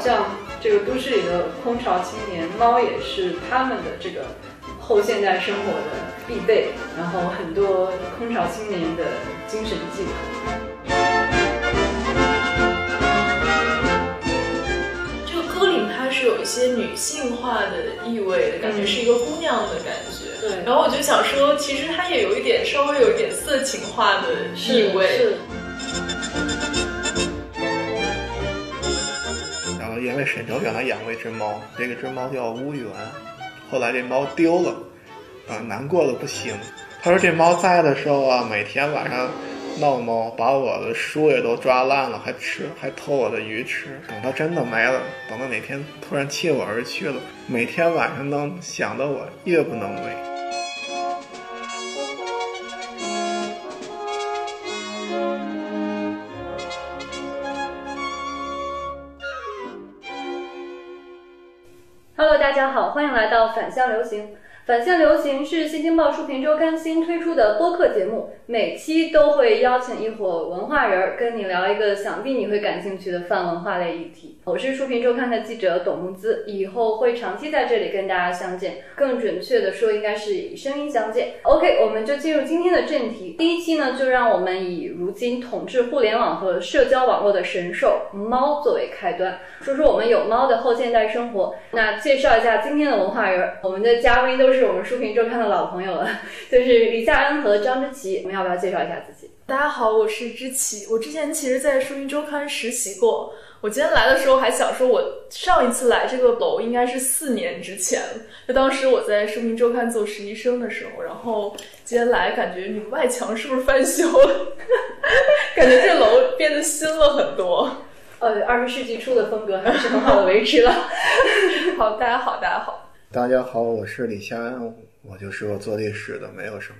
像这个都市里的空巢青年，猫也是他们的这个后现代生活的必备，然后很多空巢青年的精神寄托。这个歌里它是有一些女性化的意味的感觉，是一个姑娘的感觉。对然后我就想说，其实它也有一点稍微有一点色情化的意味。是然因为沈哲原来养过一只猫，这个只猫叫乌源，后来这猫丢了，啊，难过的不行。他说这猫在的时候啊，每天晚上闹猫，把我的书也都抓烂了，还吃，还偷我的鱼吃。等它真的没了，等到哪天突然弃我而去了，每天晚上都想到我，夜不能寐。大家好，欢迎来到反向流行。反向流行是新京报书评周刊新推出的播客节目，每期都会邀请一伙文化人跟你聊一个想必你会感兴趣的泛文化类议题。我是书评周刊的记者董木姿，以后会长期在这里跟大家相见，更准确的说，应该是以声音相见。OK，我们就进入今天的正题。第一期呢，就让我们以如今统治互联网和社交网络的神兽猫作为开端，说说我们有猫的后现代生活。那介绍一下今天的文化人，我们的嘉宾都是我们书评周刊的老朋友了，就是李夏恩和张之琪。我们要不要介绍一下自己？大家好，我是之琪。我之前其实，在书评周刊实习过。我今天来的时候还想说，我上一次来这个楼应该是四年之前，就当时我在书评周刊做实习生的时候。然后今天来，感觉你们外墙是不是翻修了？感觉这楼变得新了很多。呃，二十世纪初的风格还是很好的维持了。好，大家好，大家好。大家好，我是李夏安，我就是个做历史的，没有什么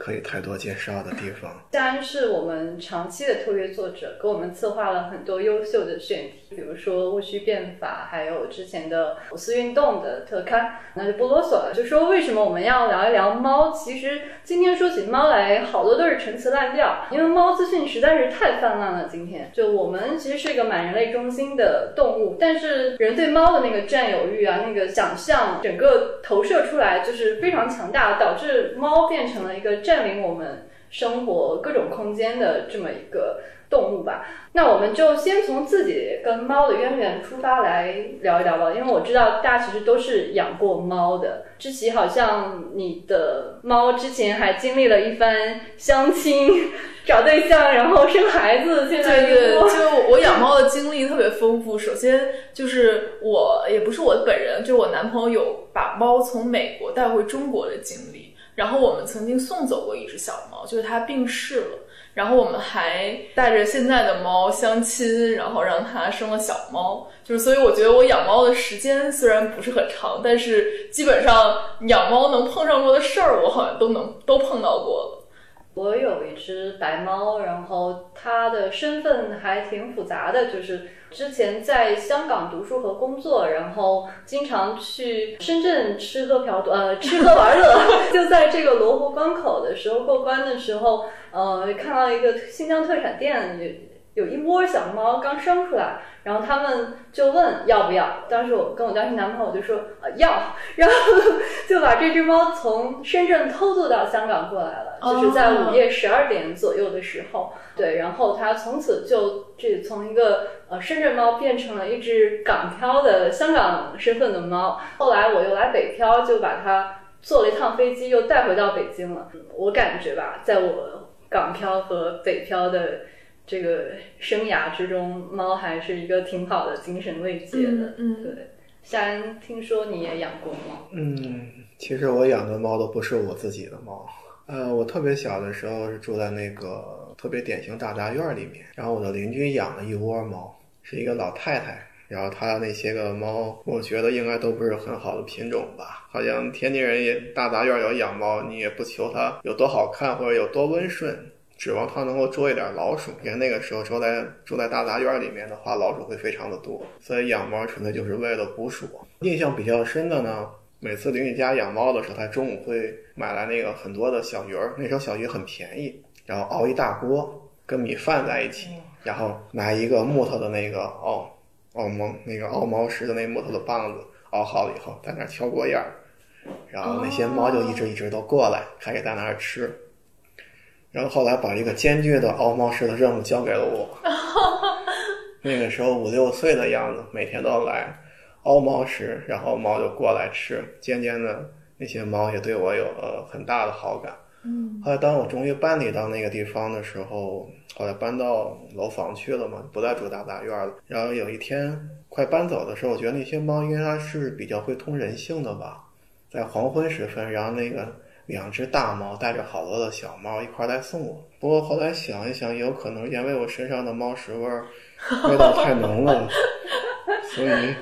可以太多介绍的地方。夏安是我们长期的特约作者，给我们策划了很多优秀的选题，比如说戊戌变法，还有之前的五四运动的特刊。那就不啰嗦了，就说为什么我们要聊一聊猫？其实今天说起猫来，好多都是陈词滥调，因为猫资讯实在是太泛滥了。今天就我们其实是一个满人类中心的动物，但是人对猫的那个占有欲啊，那个想象，整个投射出来就是非常强大，导致猫变成了一个占领我们生活各种空间的这么一个动物吧。那我们就先从自己跟猫的渊源出发来聊一聊吧，因为我知道大家其实都是养过猫的。知琪好像你的猫之前还经历了一番相亲、找对象，然后生孩子，现在对对，就我养猫的经历特别丰富。首先就是我也不是我本人，就我男朋友有把猫从美国带回中国的经历。然后我们曾经送走过一只小猫，就是它病逝了。然后我们还带着现在的猫相亲，然后让它生了小猫。就是所以我觉得我养猫的时间虽然不是很长，但是基本上养猫能碰上过的事儿，我好像都能都碰到过了。我有一只白猫，然后它的身份还挺复杂的，就是之前在香港读书和工作，然后经常去深圳吃喝嫖赌，呃，吃喝玩乐。就在这个罗湖关口的时候过关的时候，呃，看到一个新疆特产店有有一窝小猫刚生出来，然后他们就问要不要。当时我跟我当时男朋友就说呃要，然后就把这只猫从深圳偷渡到香港过来了，就是在午夜十二点左右的时候。对，然后它从此就这从一个呃深圳猫变成了一只港漂的香港身份的猫。后来我又来北漂，就把它坐了一趟飞机又带回到北京了。我感觉吧，在我港漂和北漂的这个生涯之中，猫还是一个挺好的精神慰藉的。嗯嗯对。夏恩，听说你也养过猫？嗯，其实我养的猫都不是我自己的猫。呃，我特别小的时候是住在那个特别典型大杂院里面，然后我的邻居养了一窝猫，是一个老太太。然后她那些个猫，我觉得应该都不是很好的品种吧。好像天津人也大杂院有养猫，你也不求它有多好看或者有多温顺，指望它能够捉一点老鼠。因为那个时候住在住在大杂院里面的话，老鼠会非常的多，所以养猫纯粹就是为了捕鼠。印象比较深的呢。每次邻居家养猫的时候，他中午会买来那个很多的小鱼儿，那时候小鱼很便宜，然后熬一大锅，跟米饭在一起，然后拿一个木头的那个熬熬猫那个熬猫食的那木头的棒子熬好了以后，在那儿敲锅沿儿，然后那些猫就一直一直都过来，开始在那儿吃。然后后来把一个艰巨的熬猫石的任务交给了我。那个时候五六岁的样子，每天都来熬猫食，然后猫就过来吃。渐渐的，那些猫也对我有了很大的好感。嗯，后来当我终于搬离到那个地方的时候，后来搬到楼房去了嘛，不再住大杂院了。然后有一天快搬走的时候，我觉得那些猫应该它是比较会通人性的吧。在黄昏时分，然后那个两只大猫带着好多的小猫一块儿来送我。不过后来想一想，也有可能因为我身上的猫屎味儿味道太浓了，所以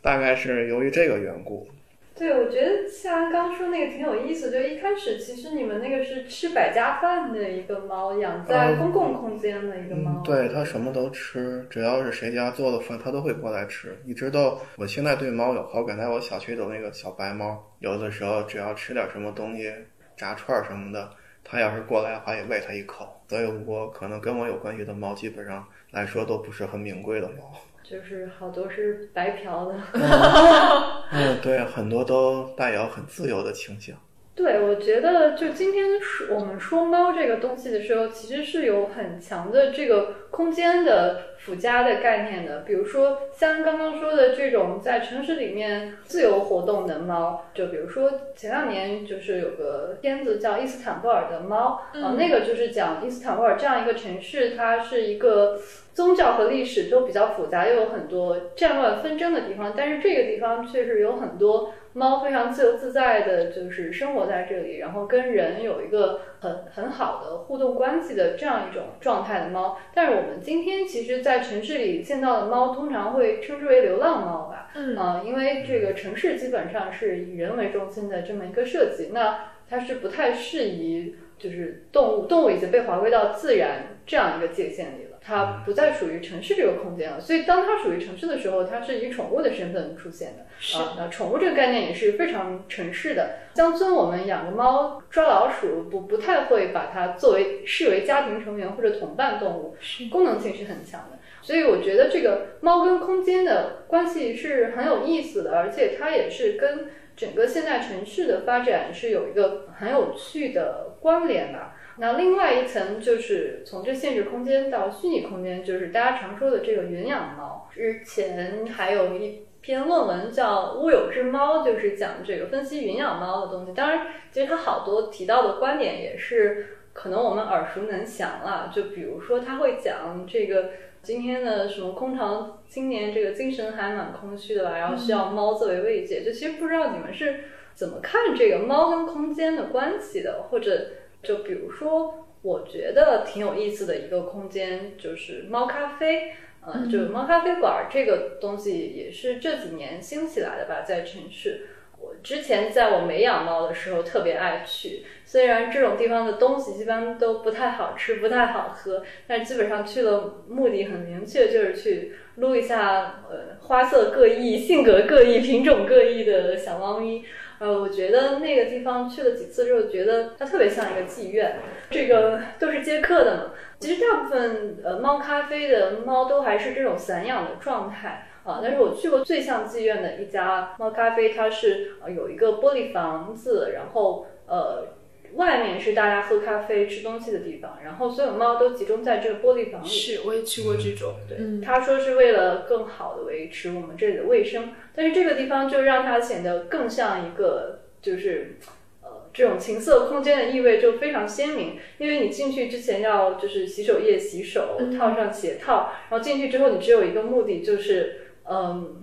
大概是由于这个缘故。对，我觉得夏安刚说那个挺有意思，就一开始其实你们那个是吃百家饭的一个猫，养在公共空间的一个猫。嗯，对，它什么都吃，只要是谁家做的饭，它都会过来吃。一直到我现在对猫有好感，在我小区的那个小白猫，有的时候只要吃点什么东西，炸串儿什么的，它要是过来的话，也喂它一口。所以我可能跟我有关系的猫，基本上来说都不是很名贵的猫。就是好多是白嫖的。嗯，对，很多都带有很自由的倾向。对，我觉得就今天说我们说猫这个东西的时候，其实是有很强的这个空间的附加的概念的。比如说像刚刚说的这种在城市里面自由活动的猫，就比如说前两年就是有个片子叫《伊斯坦布尔的猫》啊，那个就是讲伊斯坦布尔这样一个城市，它是一个。宗教和历史都比较复杂，又有很多战乱纷争的地方，但是这个地方确实有很多猫非常自由自在的，就是生活在这里，然后跟人有一个很很好的互动关系的这样一种状态的猫。但是我们今天其实，在城市里见到的猫，通常会称之为流浪猫吧？嗯啊，因为这个城市基本上是以人为中心的这么一个设计，那它是不太适宜，就是动物，动物已经被划归到自然这样一个界限里了。它不再属于城市这个空间了，所以当它属于城市的时候，它是以宠物的身份出现的。是啊，那宠物这个概念也是非常城市的。乡村我们养个猫抓老鼠，不不太会把它作为视为家庭成员或者同伴动物，是功能性是很强的。所以我觉得这个猫跟空间的关系是很有意思的，而且它也是跟整个现代城市的发展是有一个很有趣的关联吧。那另外一层就是从这现实空间到虚拟空间，就是大家常说的这个云养猫。之前还有一篇论文叫《乌有之猫》，就是讲这个分析云养猫的东西。当然，其实它好多提到的观点也是可能我们耳熟能详了。就比如说，他会讲这个今天的什么空巢青年，这个精神还蛮空虚的吧，然后需要猫作为慰藉。就其实不知道你们是怎么看这个猫跟空间的关系的，或者。就比如说，我觉得挺有意思的一个空间就是猫咖啡，嗯，就是猫咖啡馆这个东西也是这几年兴起来的吧，在城市。我之前在我没养猫的时候特别爱去，虽然这种地方的东西一般都不太好吃、不太好喝，但基本上去的目的很明确，就是去撸一下呃花色各异、性格各异、品种各异的小猫咪。呃，我觉得那个地方去了几次之后，觉得它特别像一个妓院，这个都是接客的嘛。其实大部分呃猫咖啡的猫都还是这种散养的状态啊，但是我去过最像妓院的一家猫咖啡，它是呃有一个玻璃房子，然后呃。外面是大家喝咖啡、吃东西的地方，然后所有猫都集中在这个玻璃房里。是，我也去过这种。对，嗯他说是为了更好的维持我们这里的卫生，但是这个地方就让它显得更像一个，就是呃这种情色空间的意味就非常鲜明。因为你进去之前要就是洗手液洗手，套上鞋套，然后进去之后你只有一个目的就是嗯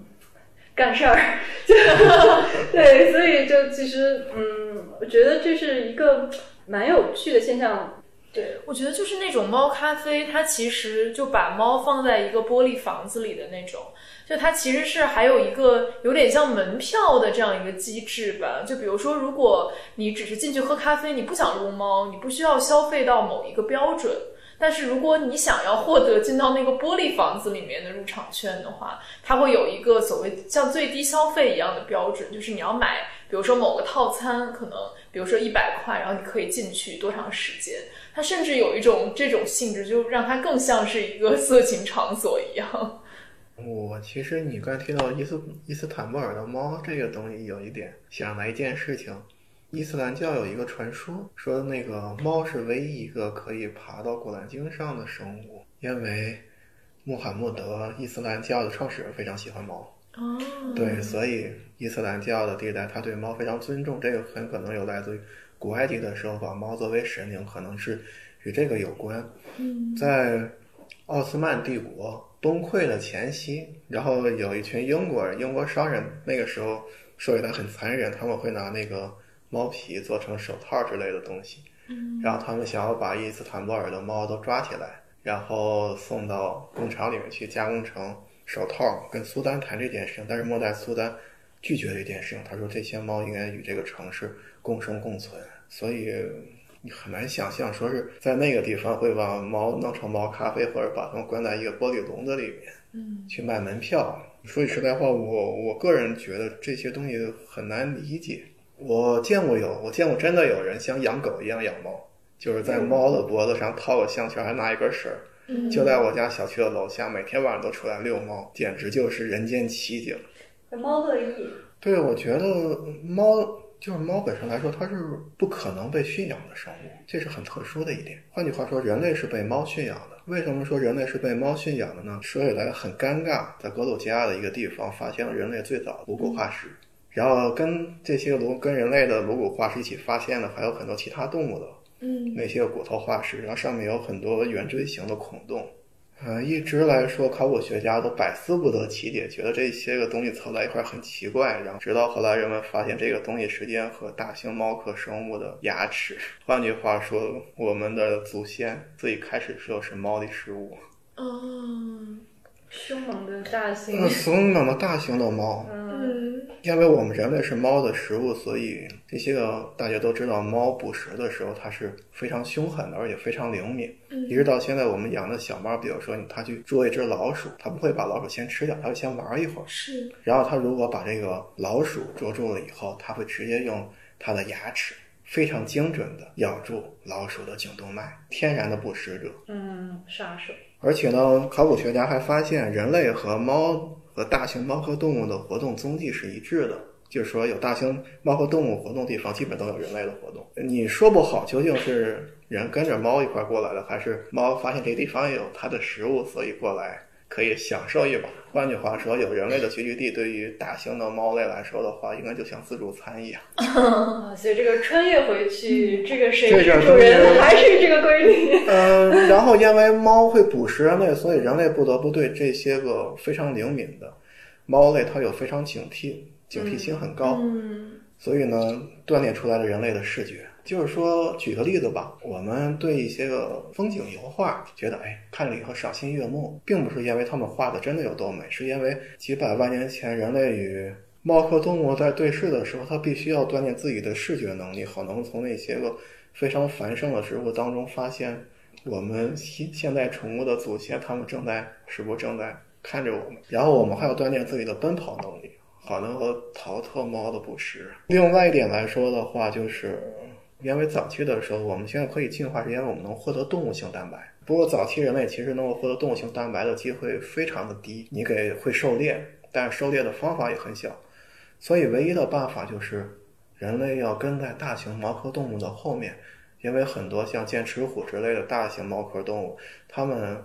干事儿，就对，所以就其实嗯，我觉得这是一个蛮有趣的现象。对，我觉得就是那种猫咖啡，它其实就把猫放在一个玻璃房子里的那种，就它其实是还有一个有点像门票的这样一个机制吧。就比如说，如果你只是进去喝咖啡，你不想撸猫，你不需要消费到某一个标准。但是如果你想要获得进到那个玻璃房子里面的入场券的话，它会有一个所谓像最低消费一样的标准，就是你要买，比如说某个套餐，可能比如说一百块，然后你可以进去多长时间。它甚至有一种这种性质，就让它更像是一个色情场所一样。我其实你刚才提到伊斯伊斯坦布尔的猫这个东西，有一点想来一件事情。伊斯兰教有一个传说，说那个猫是唯一一个可以爬到古兰经上的生物，因为穆罕默德伊斯兰教的创始人非常喜欢猫。哦，对，所以伊斯兰教的地带，他对猫非常尊重。这个很可能有来自于古埃及的时候把猫作为神灵，可能是与这个有关。嗯在奥斯曼帝国崩溃的前夕，然后有一群英国人、英国商人，那个时候说起来很残忍，他们会拿那个猫皮做成手套之类的东西，嗯然后他们想要把伊斯坦布尔的猫都抓起来，然后送到工厂里面去加工成手套，跟苏丹谈这件事情，但是末代苏丹拒绝这件事情，他说这些猫应该与这个城市共生共存，所以你很难想象说是在那个地方会把猫弄成猫咖啡，或者把它们关在一个玻璃笼子里面嗯去卖门票。说句实在话，我我个人觉得这些东西很难理解。我见过有，我见过真的有人像养狗一样养猫，就是在猫的脖子上套个项圈，还拿一根绳就在我家小区的楼下，每天晚上都出来遛猫，简直就是人间奇景。猫乐意，对，我觉得猫就是猫本身来说，它是不可能被驯养的生物，这是很特殊的一点。换句话说，人类是被猫驯养的。为什么说人类是被猫驯养的呢？说起来很尴尬，在格鲁吉亚的一个地方发现了人类最早的颅骨化石，然后跟这些颅跟人类的颅骨化石一起发现的还有很多其他动物的嗯那些骨头化石，然后上面有很多圆锥形的孔洞。呃，一直来说，考古学家都百思不得其解，觉得这些个东西凑在一块儿很奇怪。然后直到后来人们发现这个东西时间和大型猫科生物的牙齿，换句话说，我们的祖先最开始时候是猫的食物。哦凶猛的大型那，凶猛的大型的猫，嗯，嗯因为我们人类是猫的食物，所以这些个大家都知道，猫捕食的时候它是非常凶狠的，而且非常灵敏。一直到现在，我们养的小猫，比如说它去捉一只老鼠，它不会把老鼠先吃掉，它会先玩一会儿。是然后它如果把这个老鼠捉住了以后，它会直接用它的牙齿非常精准的咬住老鼠的颈动脉，天然的捕食者。嗯，杀手，而且呢，考古学家还发现，人类和猫和大型猫科动物的活动踪迹是一致的，就是说有大型猫科动物活动地方，基本都有人类的活动。你说不好究竟是人跟着猫一块过来的，还是猫发现这地方有它的食物，所以过来可以享受一把。换句话说，有人类的聚居地，对于大型的猫类来说的话，应该就像自助餐一样。啊，所以这个穿越回去，这个谁这个是主人还是这个规律？嗯，然后因为猫会捕食人类，所以人类不得不对这些个非常灵敏的猫类，它有非常警惕，警惕心很高。嗯所以呢，锻炼出来了人类的视觉。就是说，举个例子吧，我们对一些个风景油画觉得，哎，看了以后赏心悦目，并不是因为他们画的真的有多美，是因为几百万年前人类与猫科动物在对视的时候，它必须要锻炼自己的视觉能力，好能从那些个非常繁盛的植物当中发现我们现现代宠物的祖先，他们正在是不是正在看着我们，然后我们还要锻炼自己的奔跑能力。好能够逃特猫的捕食。另外一点来说的话，就是因为早期的时候，我们现在可以进化，是因为我们能获得动物性蛋白。不过早期人类其实能够获得动物性蛋白的机会非常的低，你给会狩猎，但是狩猎的方法也很小，所以唯一的办法就是人类要跟在大型猫科动物的后面，因为很多像剑齿虎之类的大型猫科动物，它们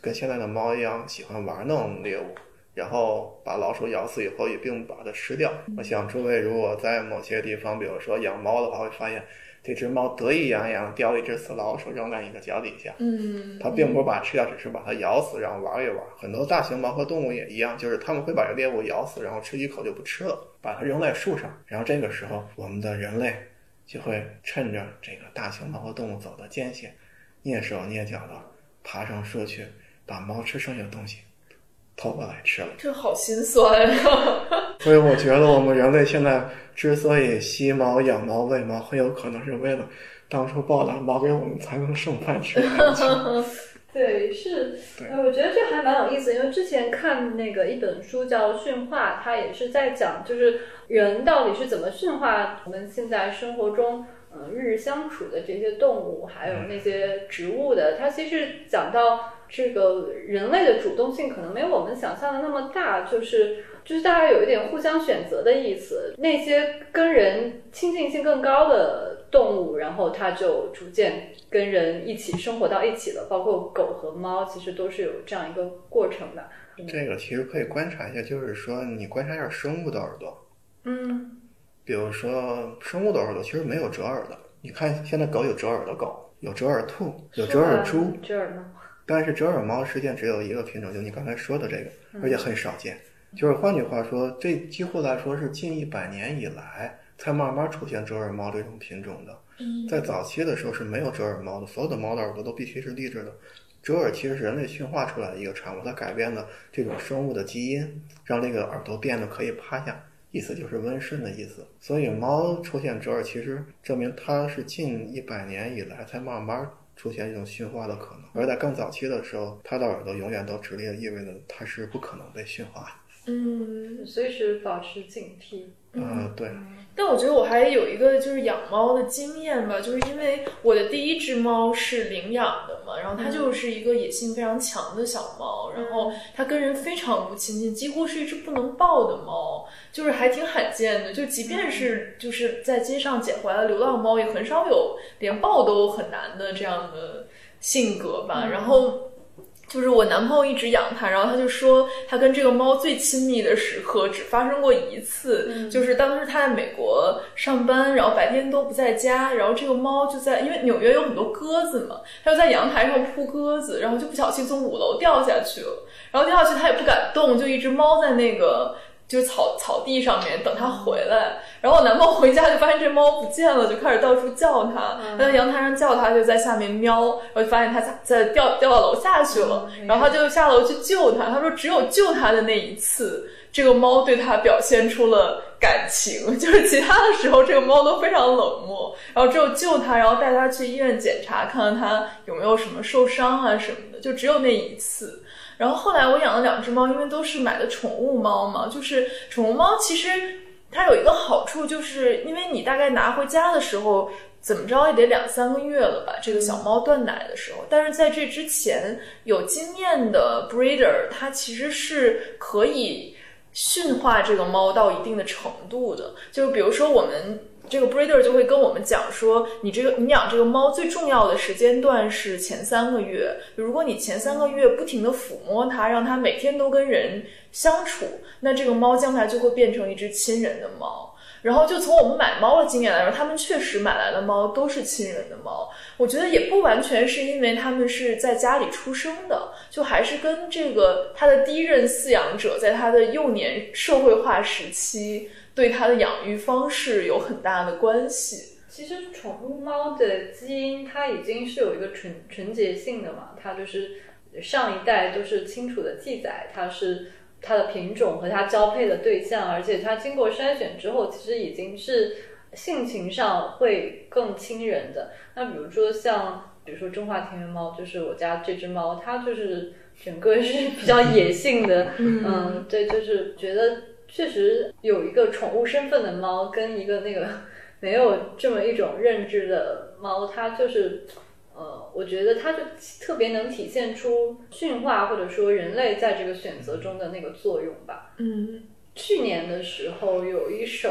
跟现在的猫一样喜欢玩弄猎物。然后把老鼠咬死以后，也并不把它吃掉。我想诸位如果在某些地方，比如说养猫的话，会发现这只猫得意洋洋叼了一只死老鼠扔在你的脚底下。嗯它并不是把吃掉，只是把它咬死，然后玩一玩。很多大型猫科动物也一样，就是它们会把这猎物咬死，然后吃一口就不吃了，把它扔在树上。然后这个时候，我们的人类就会趁着这个大型猫科动物走的间隙，蹑手蹑脚的爬上树去，把猫吃剩下的东西偷过来吃了。这好心酸啊！所以我觉得我们人类现在之所以吸猫、养猫、喂猫，很有可能是为了当初报答猫给我们才能剩饭吃。对，是，对呃，我觉得这还蛮有意思，因为之前看那个一本书叫《驯化》，它也是在讲，就是人到底是怎么驯化我们现在生活中嗯日日相处的这些动物，还有那些植物的，它其实讲到这个人类的主动性可能没有我们想象的那么大，就是就是大家有一点互相选择的意思。那些跟人亲近性更高的动物，然后它就逐渐跟人一起生活到一起了，包括狗和猫，其实都是有这样一个过程的。这个其实可以观察一下，就是说你观察一下生物的耳朵，嗯比如说生物的耳朵其实没有折耳的。你看现在狗有折耳的狗，有折耳兔，有折耳猪，折耳猫。但是折耳猫实际上只有一个品种，就你刚才说的这个，而且很少见。就是换句话说，这几乎来说是近一百年以来才慢慢出现折耳猫这种品种的。在早期的时候是没有折耳猫的，所有的猫的耳朵都必须是立着的。折耳其实是人类驯化出来的一个产物，它改变了这种生物的基因，让这个耳朵变得可以趴下，意思就是温顺的意思。所以猫出现折耳，其实证明它是近一百年以来才慢慢出现一种驯化的可能。而在更早期的时候，它的耳朵永远都直立，意味着它是不可能被驯化的。嗯，随时保持警惕。嗯，对，但我觉得我还有一个就是养猫的经验吧，就是因为我的第一只猫是领养的嘛，然后它就是一个野性非常强的小猫，然后它跟人非常不亲近，几乎是一只不能抱的猫，就是还挺罕见的。就即便是就是在街上捡回来的流浪猫，也很少有连抱都很难的这样的性格吧。然后。就是我男朋友一直养它，然后他就说他跟这个猫最亲密的时刻只发生过一次，就是当时他在美国上班，然后白天都不在家，然后这个猫就在，因为纽约有很多鸽子嘛，它就在阳台上扑鸽子，然后就不小心从五楼掉下去了，然后掉下去它也不敢动，就一只猫在那个。就是草草地上面等它回来，然后我男朋友回家就发现这猫不见了，就开始到处叫它，他在阳台上叫它，就在下面喵，然后就发现它在在掉掉到楼下去了，然后他就下楼去救它，他说只有救它的那一次，这个猫对他表现出了感情，就是其他的时候这个猫都非常冷漠，然后只有救它，然后带它去医院检查，看看它有没有什么受伤啊什么的，就只有那一次。然后后来我养了两只猫，因为都是买的宠物猫嘛，就是宠物猫其实它有一个好处，就是因为你大概拿回家的时候，怎么着也得两三个月了吧，这个小猫断奶的时候。但是在这之前，有经验的 breeder 它其实是可以驯化这个猫到一定的程度的，就比如说我们。这个 breeder 就会跟我们讲说，你这个你养这个猫最重要的时间段是前三个月。如果你前三个月不停的抚摸它，让它每天都跟人相处，那这个猫将来就会变成一只亲人的猫。然后就从我们买猫的经验来说，他们确实买来的猫都是亲人的猫。我觉得也不完全是因为他们是在家里出生的，就还是跟这个它的第一任饲养者在它的幼年社会化时期。对它的养育方式有很大的关系。其实宠物猫的基因它已经是有一个纯纯洁性的嘛，它就是上一代都是清楚的记载，它是它的品种和它交配的对象，而且它经过筛选之后，其实已经是性情上会更亲人的。那比如说像，比如说中华田园猫，就是我家这只猫，它就是整个是比较野性的，嗯，对，就是觉得。确实有一个宠物身份的猫，跟一个那个 没有这么一种认知的猫，它就是，呃，我觉得它就特别能体现出驯化或者说人类在这个选择中的那个作用吧。嗯，去年的时候有一首。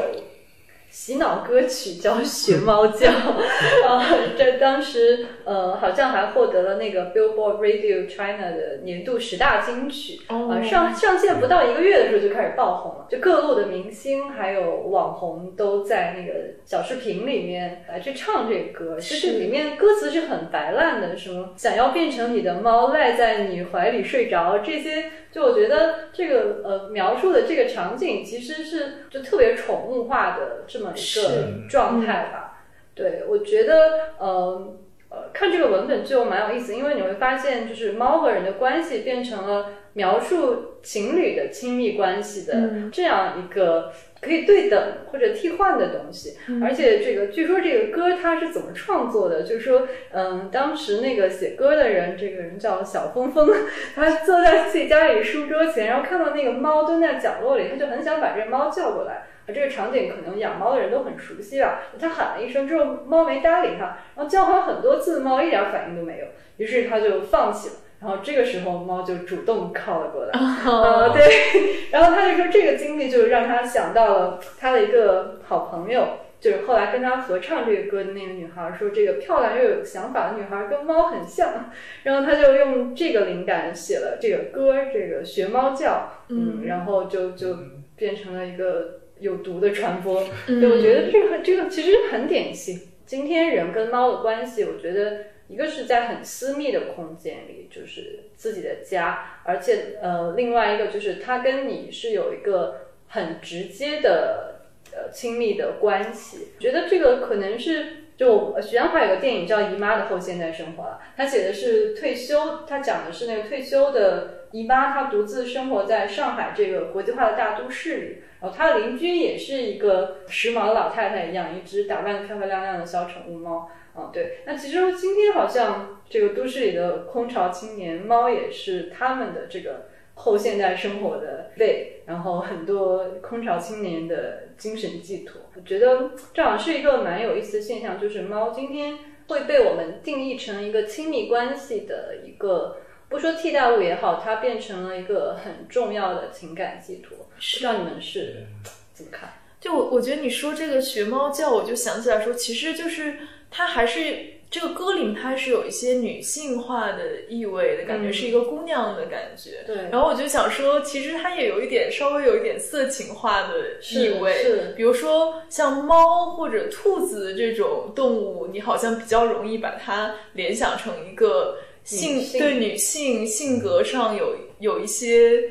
洗脑歌曲叫《学猫叫》，啊，这当时呃好像还获得了那个 Billboard Radio China 的年度十大金曲，啊上上线不到一个月的时候就开始爆红了，就各路的明星还有网红都在那个小视频里面来去唱这个歌，就是里面歌词是很白烂的，什么想要变成你的猫赖在你怀里睡着这些。就我觉得这个呃描述的这个场景其实是就特别宠物化的这么一个状态吧。对，我觉得呃呃看这个文本就蛮有意思，因为你会发现就是猫和人的关系变成了描述情侣的亲密关系的这样一个。可以对等或者替换的东西，而且这个据说这个歌它是怎么创作的？就是说，嗯，当时那个写歌的人，这个人叫小峰峰，他坐在自己家里书桌前，然后看到那个猫蹲在角落里，他就很想把这个猫叫过来。这个场景可能养猫的人都很熟悉吧。他喊了一声之后，猫没搭理他，然后叫唤很多次，猫一点反应都没有，于是他就放弃了。然后这个时候，猫就主动靠了过来。啊，对。然后他就说，这个经历就让他想到了他的一个好朋友，就是后来跟他合唱这个歌的那个女孩，说这个漂亮又有想法的女孩跟猫很像。然后他就用这个灵感写了这个歌，这个学猫叫。嗯，然后就就变成了一个有毒的传播。对，我觉得这个这个其实很典型。今天人跟猫的关系，我觉得。一个是在很私密的空间里，就是自己的家，而且呃，另外一个就是它跟你是有一个很直接的呃亲密的关系。觉得这个可能是就许鞍华有个电影叫《姨妈的后现代生活》了，他写的是退休，他讲的是那个退休的姨妈，她独自生活在上海这个国际化的大都市里，然后她的邻居也是一个时髦的老太太，养一只打扮的漂漂亮亮的小宠物猫。啊，对，那其实今天好像这个都市里的空巢青年猫也是他们的这个后现代生活的背，然后很多空巢青年的精神寄托。我觉得这好像是一个蛮有意思的现象，就是猫今天会被我们定义成一个亲密关系的一个，不说替代物也好，它变成了一个很重要的情感寄托。不知道你们是怎么看？就我我觉得你说这个学猫叫，我就想起来说，其实就是。它还是这个歌里，它是有一些女性化的意味的感觉，是一个姑娘的感觉。对。然后我就想说，其实它也有一点稍微有一点色情化的意味。是。比如说像猫或者兔子这种动物，你好像比较容易把它联想成一个性对女性性格上有有一些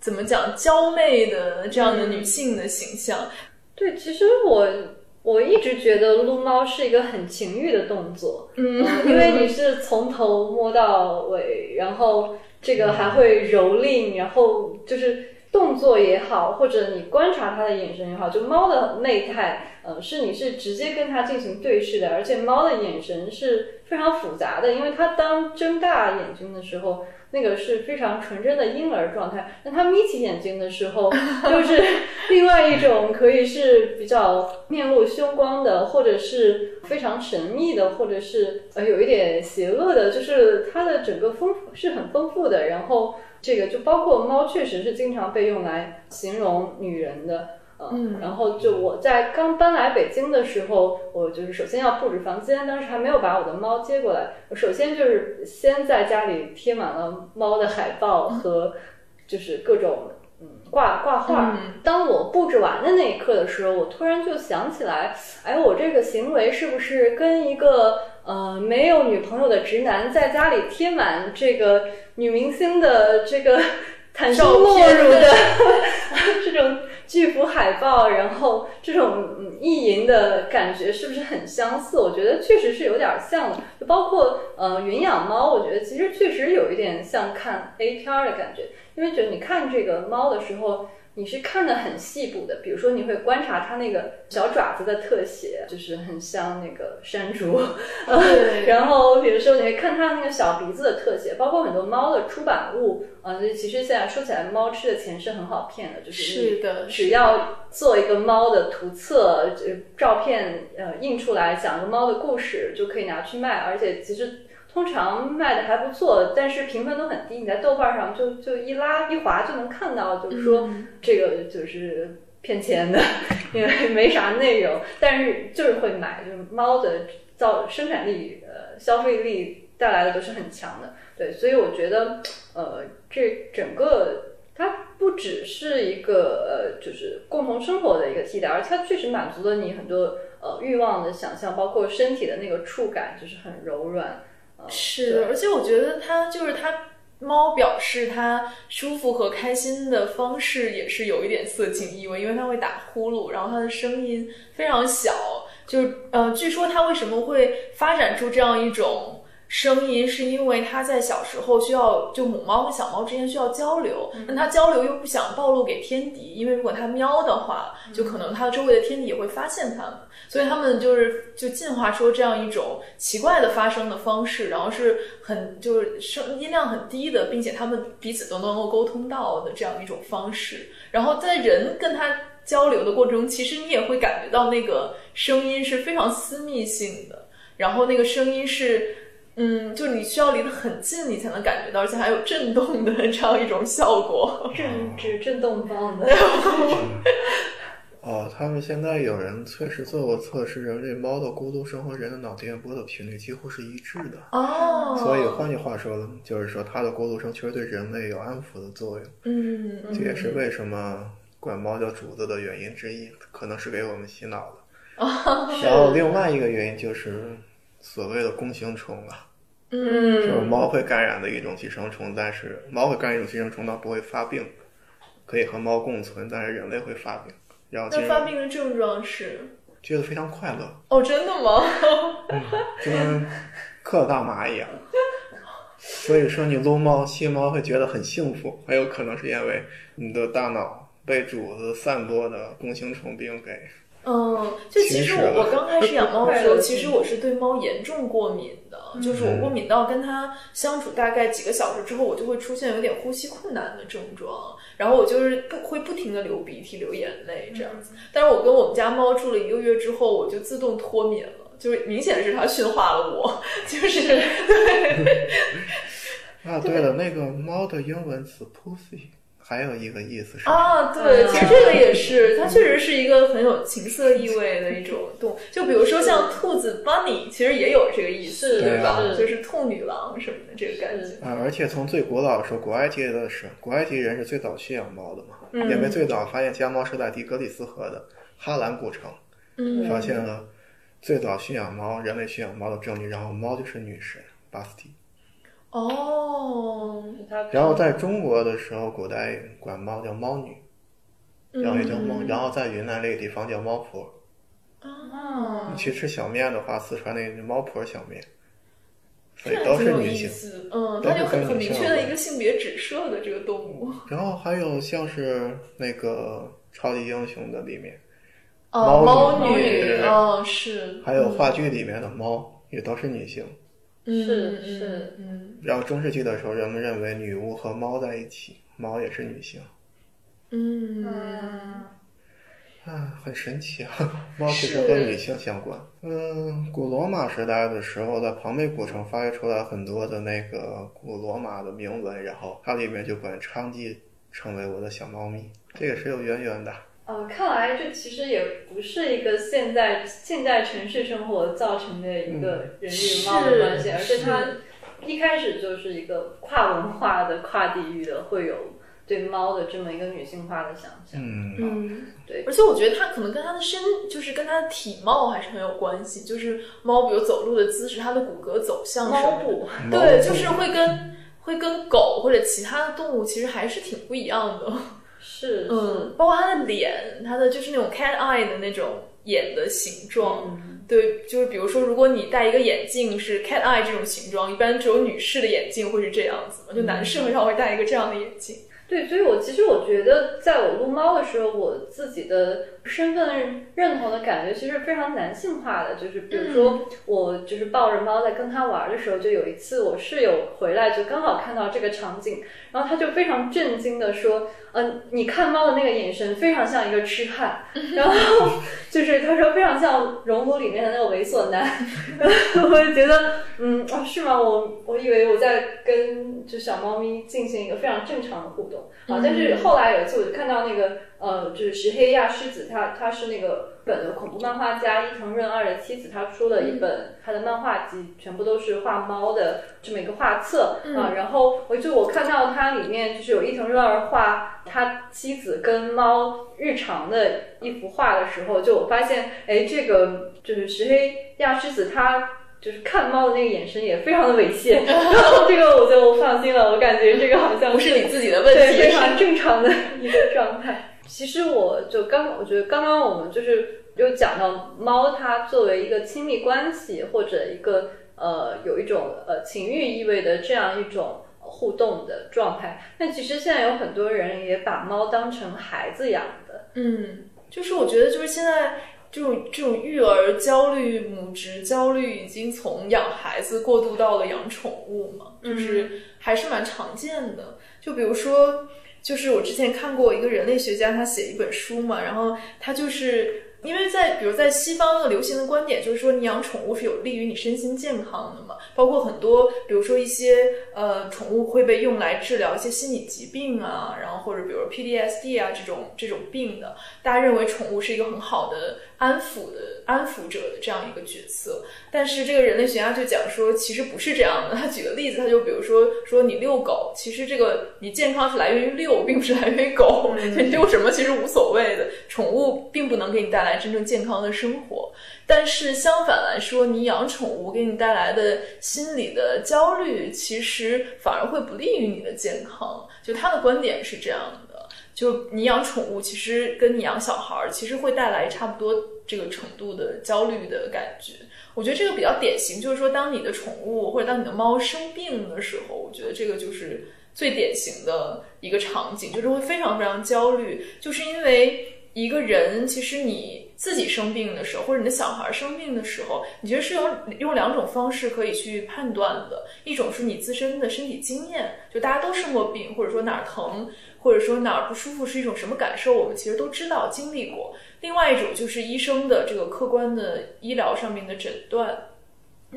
怎么讲娇媚的这样的女性的形象。对，其实我。我一直觉得撸猫是一个很情欲的动作，嗯，因为你是从头摸到尾，然后这个还会蹂躏，然后就是动作也好，或者你观察它的眼神也好，就猫的内态，呃，是你是直接跟它进行对视的，而且猫的眼神是非常复杂的，因为它当睁大眼睛的时候。那个是非常纯真的婴儿状态，那他眯起眼睛的时候，就是 另外一种可以是比较面露凶光的，或者是非常神秘的，或者是呃有一点邪恶的，就是它的整个丰富是很丰富的。然后这个就包括猫，确实是经常被用来形容女人的。嗯，然后就我在刚搬来北京的时候，我就是首先要布置房间，当时还没有把我的猫接过来。我首先就是先在家里贴满了猫的海报和就是各种嗯挂挂画。当我布置完的那一刻的时候，我突然就想起来，哎，我这个行为是不是跟一个呃没有女朋友的直男在家里贴满这个女明星的这个袒胸露乳的这种。巨幅海报，然后这种意淫的感觉是不是很相似？我觉得确实是有点像的，就包括呃云养猫，我觉得其实确实有一点像看 A 片的感觉，因为觉得你看这个猫的时候。你是看的很细部的，比如说你会观察它那个小爪子的特写，就是很像那个山猪。然后比如说你会看它那个小鼻子的特写，包括很多猫的出版物啊。所以其实现在说起来，猫吃的钱是很好骗的，就是是的，只要做一个猫的图册，就照片呃印出来，讲个猫的故事，就可以拿去卖，而且其实。通常卖的还不错，但是评分都很低。你在豆瓣上就就一拉一划就能看到，就是说这个就是骗钱的，因为没啥内容，但是就是会买。就是猫的造生产力、呃消费力带来的都是很强的。对，所以我觉得，呃，这整个它不只是一个呃就是共同生活的一个替代，而且它确实满足了你很多呃欲望的想象，包括身体的那个触感，就是很柔软。是，而且我觉得它就是它猫表示它舒服和开心的方式也是有一点色情意味，因为它会打呼噜，然后它的声音非常小，就是呃，据说它为什么会发展出这样一种。声音，是因为它在小时候需要就母猫和小猫之间需要交流，那它交流又不想暴露给天敌，因为如果它喵的话，就可能它周围的天敌也会发现它们，所以它们就是就进化出这样一种奇怪的发声的方式，然后是很就是声音量很低的，并且它们彼此都能够沟通到的这样一种方式，然后在人跟它交流的过程中，其实你也会感觉到那个声音是非常私密性的，然后那个声音是，嗯，就你需要离得很近，你才能感觉到，而且还有震动的这样一种效果。震指震动棒的，哦，他们现在有人确实做过测试，人类猫的咕噜声和人的脑电波的频率几乎是一致的。哦，所以换句话说，就是说它的咕噜声确实对人类有安抚的作用，嗯，这也是为什么管猫叫主子的原因之一，可能是给我们洗脑的。然后另外一个原因就是所谓的弓形虫啊，就是嗯猫会感染的一种寄生虫，但是猫会感染一种寄生虫，它不会发病，可以和猫共存，但是人类会发病，然后那就发病的症状是？觉得非常快乐，哦，真的吗？就跟嗑了大麻一样。所以说，你撸猫、吸猫会觉得很幸福，很有可能是因为你的大脑被主子散播的弓形虫病给嗯，就其实我我刚开始养猫的时候，其实我是对猫严重过敏的，就是我过敏到跟它相处大概几个小时之后，我就会出现有点呼吸困难的症状，然后我就是不会不停的流鼻涕、流眼泪这样子。但是我跟我们家猫住了一个月之后，我就自动脱敏了。就是明显是它驯化了我，就是对，啊，对了，那个猫的英文词 pussy 还有一个意思是，啊，对，嗯其实这个也是，它确实是一个很有情色意味的一种动物。就比如说像兔子 bunny，其实也有这个意思，是对吧？就是兔女郎什么的这个感觉。啊，而且从最古老的时候，古埃及的是古埃及人是最早驯养猫的嘛，嗯因为最早发现家猫是在底格里斯河的哈兰古城，嗯发现了最早驯养猫、人类驯养猫的证据，然后猫就是女神巴斯蒂。哦，然后在中国的时候，古代管猫叫猫女，然后也叫猫，嗯然后在云南那个地方叫猫婆。啊，你去吃小面的话，四川那个猫婆小面，所以都是女性。嗯，都是它有很很明确的一个性别指涉的这个动物。然后还有像是那个超级英雄的里面，哦，猫女，哦，是，还有话剧里面的猫也都是女性。嗯是嗯是嗯然后中世纪的时候，人们认为女巫和猫在一起，猫也是女性。嗯嗯啊，很神奇啊！猫其实和女性相关。嗯，古罗马时代的时候，在庞贝古城发掘出来很多的那个古罗马的铭文，然后它里面就管娼妓称为我的小猫咪，这个是有渊源的。呃，看来这其实也不是一个现在现在城市生活造成的一个人与猫的关系，是而是它一开始就是一个跨文化的、跨地域的，会有对猫的这么一个女性化的想象。嗯，嗯，对而且我觉得它可能跟它的身，就是跟它的体貌还是很有关系。就是猫，比如走路的姿势，它的骨骼走向猫步，对，就是会跟会跟狗或者其他的动物其实还是挺不一样的。是嗯，包括他的脸，他的就是那种 cat eye 的那种眼的形状。嗯，对，就是比如说，如果你戴一个眼镜是 cat eye 这种形状，一般只有女士的眼镜会是这样子嘛，就男士很少会戴一个这样的眼镜。对，所以我其实我觉得，在我撸猫的时候，我自己的身份认同的感觉其实非常男性化的。就是比如说，我就是抱着猫在跟它玩的时候，就有一次我室友回来，就刚好看到这个场景，然后他就非常震惊的说：“嗯、你看猫的那个眼神非常像一个痴汉。”然后就是他说非常像《熔炉》里面的那个猥琐男。我就觉得，嗯，哦，是吗？我我以为我在跟就小猫咪进行一个非常正常的互动啊，但是后来有一次我就看到那个呃，就是石黑亚狮子，他他是那个日本的恐怖漫画家伊藤润二的妻子，他出了一本他的漫画集，全部都是画猫的这么一个画册啊，然后我就我看到它里面就是有伊藤润二画他妻子跟猫日常的一幅画的时候，就我发现，哎，这个就是石黑亚狮子他。就是看猫的那个眼神也非常的猥亵，然后这个我就放心了，我感觉这个好像不是你自己的问对，题，非常正常的一个状态。其实我就刚，我觉得刚刚我们就是有讲到猫，它作为一个亲密关系或者一个呃有一种呃情欲意味的这样一种互动的状态。但其实现在有很多人也把猫当成孩子养的，嗯，就是我觉得就是现在。这种这种育儿焦虑、母职焦虑，已经从养孩子过渡到了养宠物嘛，就是还是蛮常见的。就比如说，就是我之前看过一个人类学家，他写一本书嘛，然后他就是因为在比如在西方的流行的观点，就是说你养宠物是有利于你身心健康的嘛，包括很多比如说一些呃宠物会被用来治疗一些心理疾病啊，然后或者比如 PDSD 啊这种这种病的，大家认为宠物是一个很好的。安抚的安抚者的这样一个角色，但是这个人类学家就讲说，其实不是这样的。他举个例子，他就比如说说你遛狗，其实这个你健康是来源于遛，并不是来源于狗。你遛什么其实无所谓的，宠物并不能给你带来真正健康的生活。但是相反来说，你养宠物给你带来的心理的焦虑，其实反而会不利于你的健康。就他的观点是这样的。就你养宠物，其实跟你养小孩儿，其实会带来差不多这个程度的焦虑的感觉。我觉得这个比较典型，就是说，当你的宠物或者当你的猫生病的时候，我觉得这个就是最典型的一个场景，就是会非常非常焦虑，就是因为一个人，其实你自己生病的时候，或者你的小孩生病的时候，你觉得是有用两种方式可以去判断的，一种是你自身的身体经验，就大家都生过病，或者说哪儿疼。或者说哪儿不舒服是一种什么感受，我们其实都知道经历过。另外一种就是医生的这个客观的医疗上面的诊断。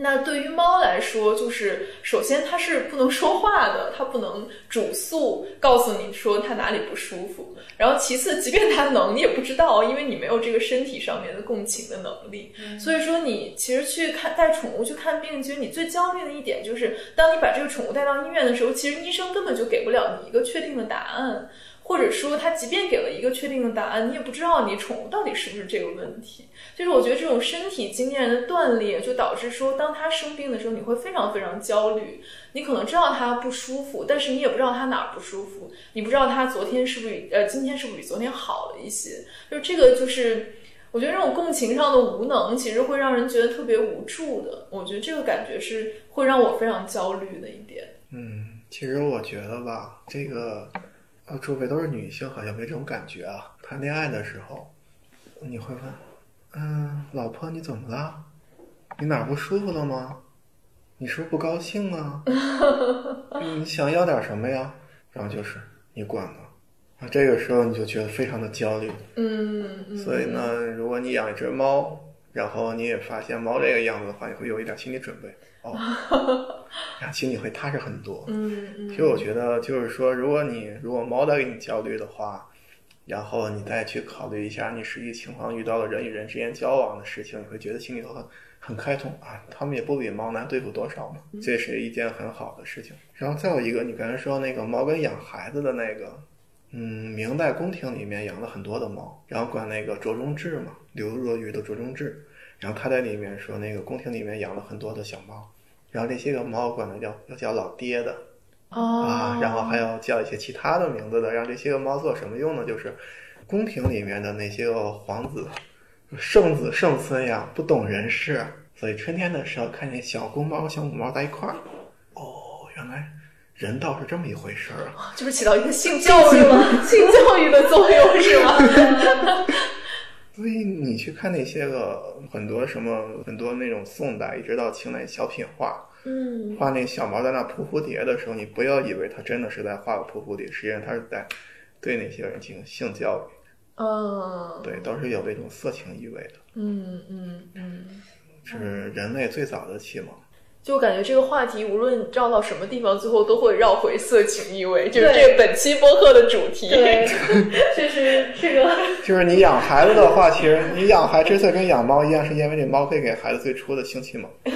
那对于猫来说，就是首先它是不能说话的，它不能主诉告诉你说它哪里不舒服。然后其次，即便它能，你也不知道，因为你没有这个身体上面的共情的能力。所以说，你其实去看带宠物去看病，其实你最焦虑的一点就是，当你把这个宠物带到医院的时候，其实医生根本就给不了你一个确定的答案。或者说，他即便给了一个确定的答案，你也不知道你宠物到底是不是这个问题。就是我觉得这种身体经验的断裂，就导致说，当他生病的时候，你会非常非常焦虑。你可能知道他不舒服，但是你也不知道他哪儿不舒服。你不知道他昨天是不是呃，今天是不是比昨天好了一些？就这个，就是我觉得这种共情上的无能，其实会让人觉得特别无助的。我觉得这个感觉是会让我非常焦虑的一点。嗯，其实我觉得吧，这个。啊，周围都是女性，好像没这种感觉啊。谈恋爱的时候，你会问：“嗯，老婆你怎么了？你哪不舒服了吗？你是不是不高兴啊？你想要点什么呀？”然后就是你管呢。啊，这个时候你就觉得非常的焦虑。嗯。所以呢，如果你养一只猫，然后你也发现猫这个样子的话，你会有一点心理准备。哦，心里会踏实很多。嗯，其实我觉得就是说，如果你如果猫在给你焦虑的话，然后你再去考虑一下你实际情况遇到了人与人之间交往的事情，你会觉得心里头很很开通啊。他们也不比猫难对付多少嘛，这是一件很好的事情。然后再有一个，你刚才说那个猫跟养孩子的那个，嗯，明代宫廷里面养了很多的猫，然后管那个卓中志嘛，刘若愚的卓中志。然后他在里面说，那个宫廷里面养了很多的小猫，然后那些个猫管它叫要叫老爹的，啊，然后还要叫一些其他的名字的，让这些个猫做什么用呢？就是宫廷里面的那些个皇子、圣子圣孙呀，不懂人事，所以春天的时候看见小公猫、小母猫在一块儿，哦，原来人道是这么一回事儿啊，就是起到一个性教育吗？性教育的作用是吗？所以你去看那些个很多什么很多那种宋代一直到清代小品画，嗯，画那小毛在那扑蝴蝶的时候，你不要以为他真的是在画个扑蝴蝶，实际上他是在对那些人进行性教育，嗯，对，都是有这种色情意味的，嗯嗯嗯，是人类最早的启蒙。就感觉这个话题无论绕到什么地方，最后都会绕回色情意味，就是这本期播客的主题。对，就是这个。就是你养孩子的话，其实你养孩之所以跟养猫一样，是因为这猫可以给孩子最初的性启蒙。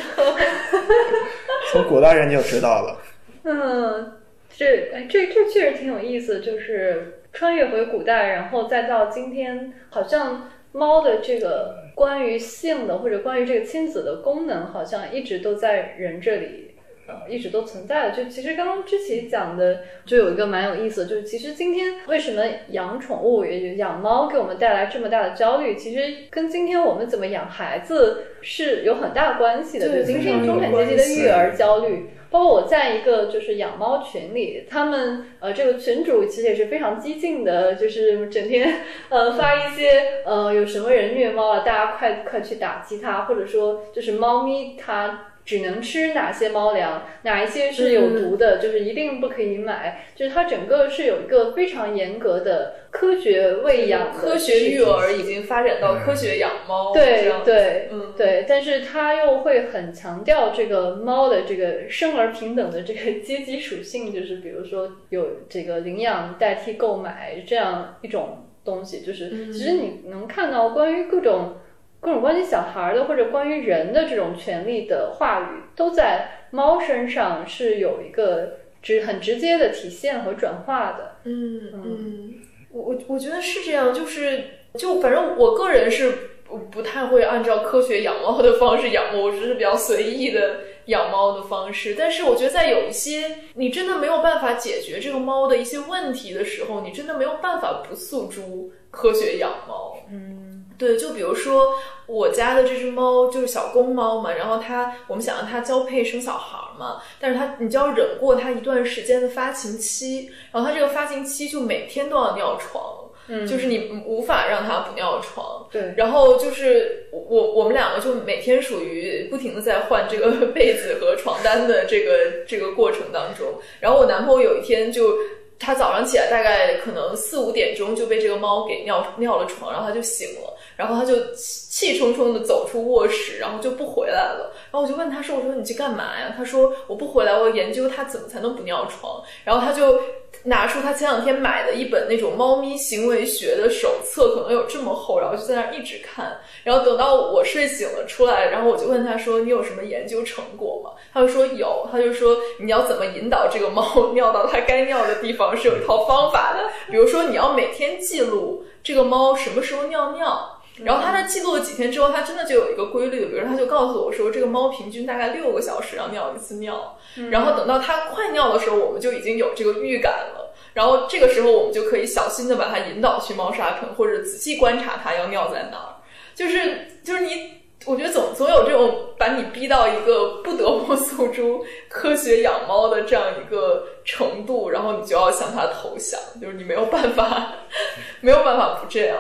从古代人就知道了。嗯，这这这确实挺有意思，就是穿越回古代，然后再到今天，好像猫的这个。关于性的或者关于这个亲子的功能，好像一直都在人这里，呃一直都存在的。就其实刚刚之前讲的，就有一个蛮有意思的，就是其实今天为什么养宠物，也就养猫给我们带来这么大的焦虑，其实跟今天我们怎么养孩子是有很大关系的。对就今天中产阶级的育儿焦虑。包括我在一个就是养猫群里，他们呃这个群主其实也是非常激进的，就是整天呃发一些呃有什么人虐猫了，大家快快去打击他，或者说就是猫咪它只能吃哪些猫粮，哪一些是有毒的，就是一定不可以买，就是它整个是有一个非常严格的科学喂养科学育儿已经发展到科学养猫，这对对，嗯，对，但是它又会很强调这个猫的这个生而平等的这个阶级属性，就是比如说有这个领养代替购买这样一种东西，就是嗯。其实你能看到关于各种各种关于小孩的或者关于人的这种权利的话语，都在猫身上是有一个直很直接的体现和转化的。嗯嗯，我我我觉得是这样，就是就反正我个人是不不太会按照科学养猫的方式养猫，我只是比较随意的养猫的方式。但是我觉得在有一些你真的没有办法解决这个猫的一些问题的时候，你真的没有办法不诉诸科学养猫。嗯对，就比如说我家的这只猫就是小公猫嘛，然后它我们想让它交配生小孩儿嘛，但是它你就要忍过它一段时间的发情期，然后它这个发情期就每天都要尿床，嗯，就是你无法让它不尿床。对，然后就是我我们两个就每天属于不停的在换这个 被子和床单的这个这个过程当中，然后我男朋友有一天就。他早上起来大概可能四五点钟就被这个猫给尿尿了床，然后他就醒了，然后他就气气冲冲的走出卧室，然后就不回来了。然后我就问他说：“我说你去干嘛呀？”他说：“我不回来，我研究它怎么才能不尿床。”然后他就拿出他前两天买的一本那种猫咪行为学的手册，可能有这么厚，然后就在那儿一直看。然后等到我睡醒了出来，然后我就问他说：“你有什么研究成果吗？”他就说有，他就说你要怎么引导这个猫尿到它该尿的地方是有一套方法的，比如说你要每天记录这个猫什么时候尿尿。然后它在记录了几天之后，它真的就有一个规律，比如它就告诉我说，这个猫平均大概六个小时要尿一次尿，然后等到它快尿的时候，我们就已经有这个预感了。然后这个时候，我们就可以小心的把它引导去猫砂盆，或者仔细观察它要尿在哪儿。就是就是你，我觉得总总有这种把你逼到一个不得不 诉诸科学养猫的这样一个程度，然后你就要向他投降，就是你没有办法，没有办法不这样。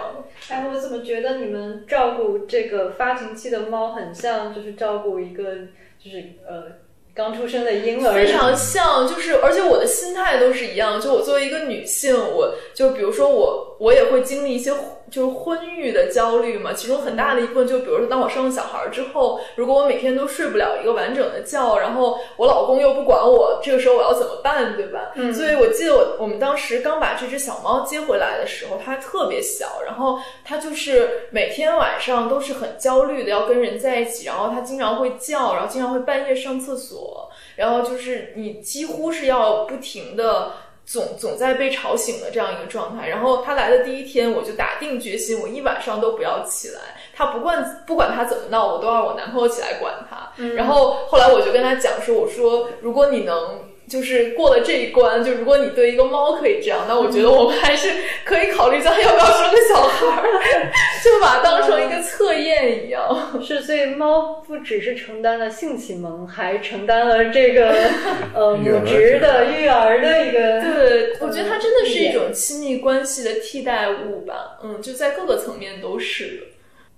哎，我怎么觉得你们照顾这个发情期的猫，很像就是照顾一个就是呃刚出生的婴儿，非常像，就是而且我的心态都是一样。就我作为一个女性，我就比如说我我也会经历一些就是婚育的焦虑嘛，其中很大的一部分就比如说当我生了小孩之后，如果我每天都睡不了一个完整的觉，然后我老公又不管我，这个时候我要怎么办，对吧？嗯所以我记得我我们当时刚把这只小猫接回来的时候，它特别小，然后它就是每天晚上都是很焦虑的要跟人在一起，然后它经常会叫，然后经常会半夜上厕所，然后就是你几乎是要不停的。总总在被吵醒的这样一个状态，然后他来的第一天，我就打定决心，我一晚上都不要起来。他不管不管他怎么闹，我都让我男朋友起来管他。然后后来我就跟他讲说，我说如果你能就是过了这一关，就如果你对一个猫可以这样，那我觉得我们还是可以考虑将来要不要生个小孩儿，就把它当成一个测验一样。是，所以猫不只是承担了性启蒙，还承担了这个 呃母职的育儿的一个。对，我觉得它真的是一种亲密关系的替代物吧。嗯，就在各个层面都是的。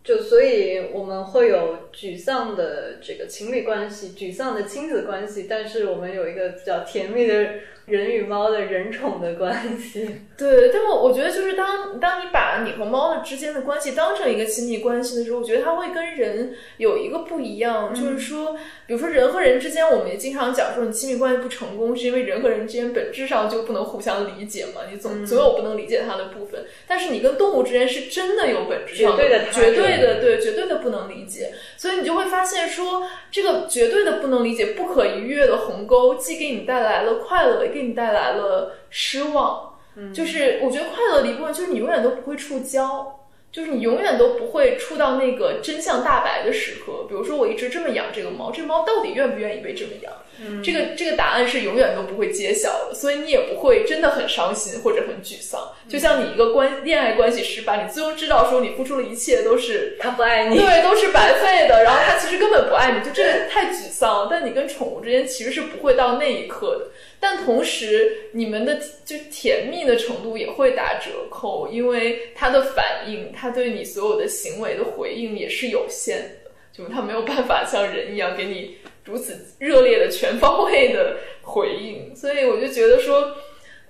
就所以我们会有沮丧的这个情侣关系，沮丧的亲子关系，但是我们有一个比较甜蜜的人与猫的人宠的关系。对，但我我觉得就是当当你把你和猫的之间的关系当成一个亲密关系的时候，我觉得它会跟人有一个不一样，就是说，比如说人和人之间，我们也经常讲说，你亲密关系不成功，是因为人和人之间本质上就不能互相理解嘛，你总总有不能理解它的部分。但是你跟动物之间是真的有本质上绝对的绝对的对绝对的不能理解，所以你就会发现说，这个绝对的不能理解、不可逾越的鸿沟，既给你带来了快乐，也给你带来了失望。就是我觉得快乐的一部分就是你永远都不会触礁，就是你永远都不会触到那个真相大白的时刻。比如说，我一直这么养这个猫，这猫到底愿不愿意被这么养？嗯这个这个答案是永远都不会揭晓的，所以你也不会真的很伤心或者很沮丧。就像你一个关恋爱关系失败，你最终知道说你付出了一切都是他不爱你，对，都是白费的。然后他其实根本不爱你，就这个太沮丧了。但你跟宠物之间其实是不会到那一刻的。但同时，你们的就甜蜜的程度也会打折扣，因为它的反应，它对你所有的行为的回应也是有限的，就是它没有办法像人一样给你如此热烈的全方位的回应。所以我就觉得说，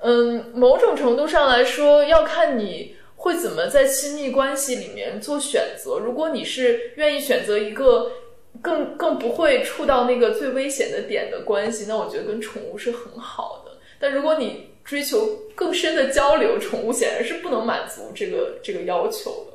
嗯，某种程度上来说，要看你会怎么在亲密关系里面做选择。如果你是愿意选择一个更更不会触到那个最危险的点的关系，那我觉得跟宠物是很好的。但如果你追求更深的交流，宠物显然是不能满足这个这个要求的。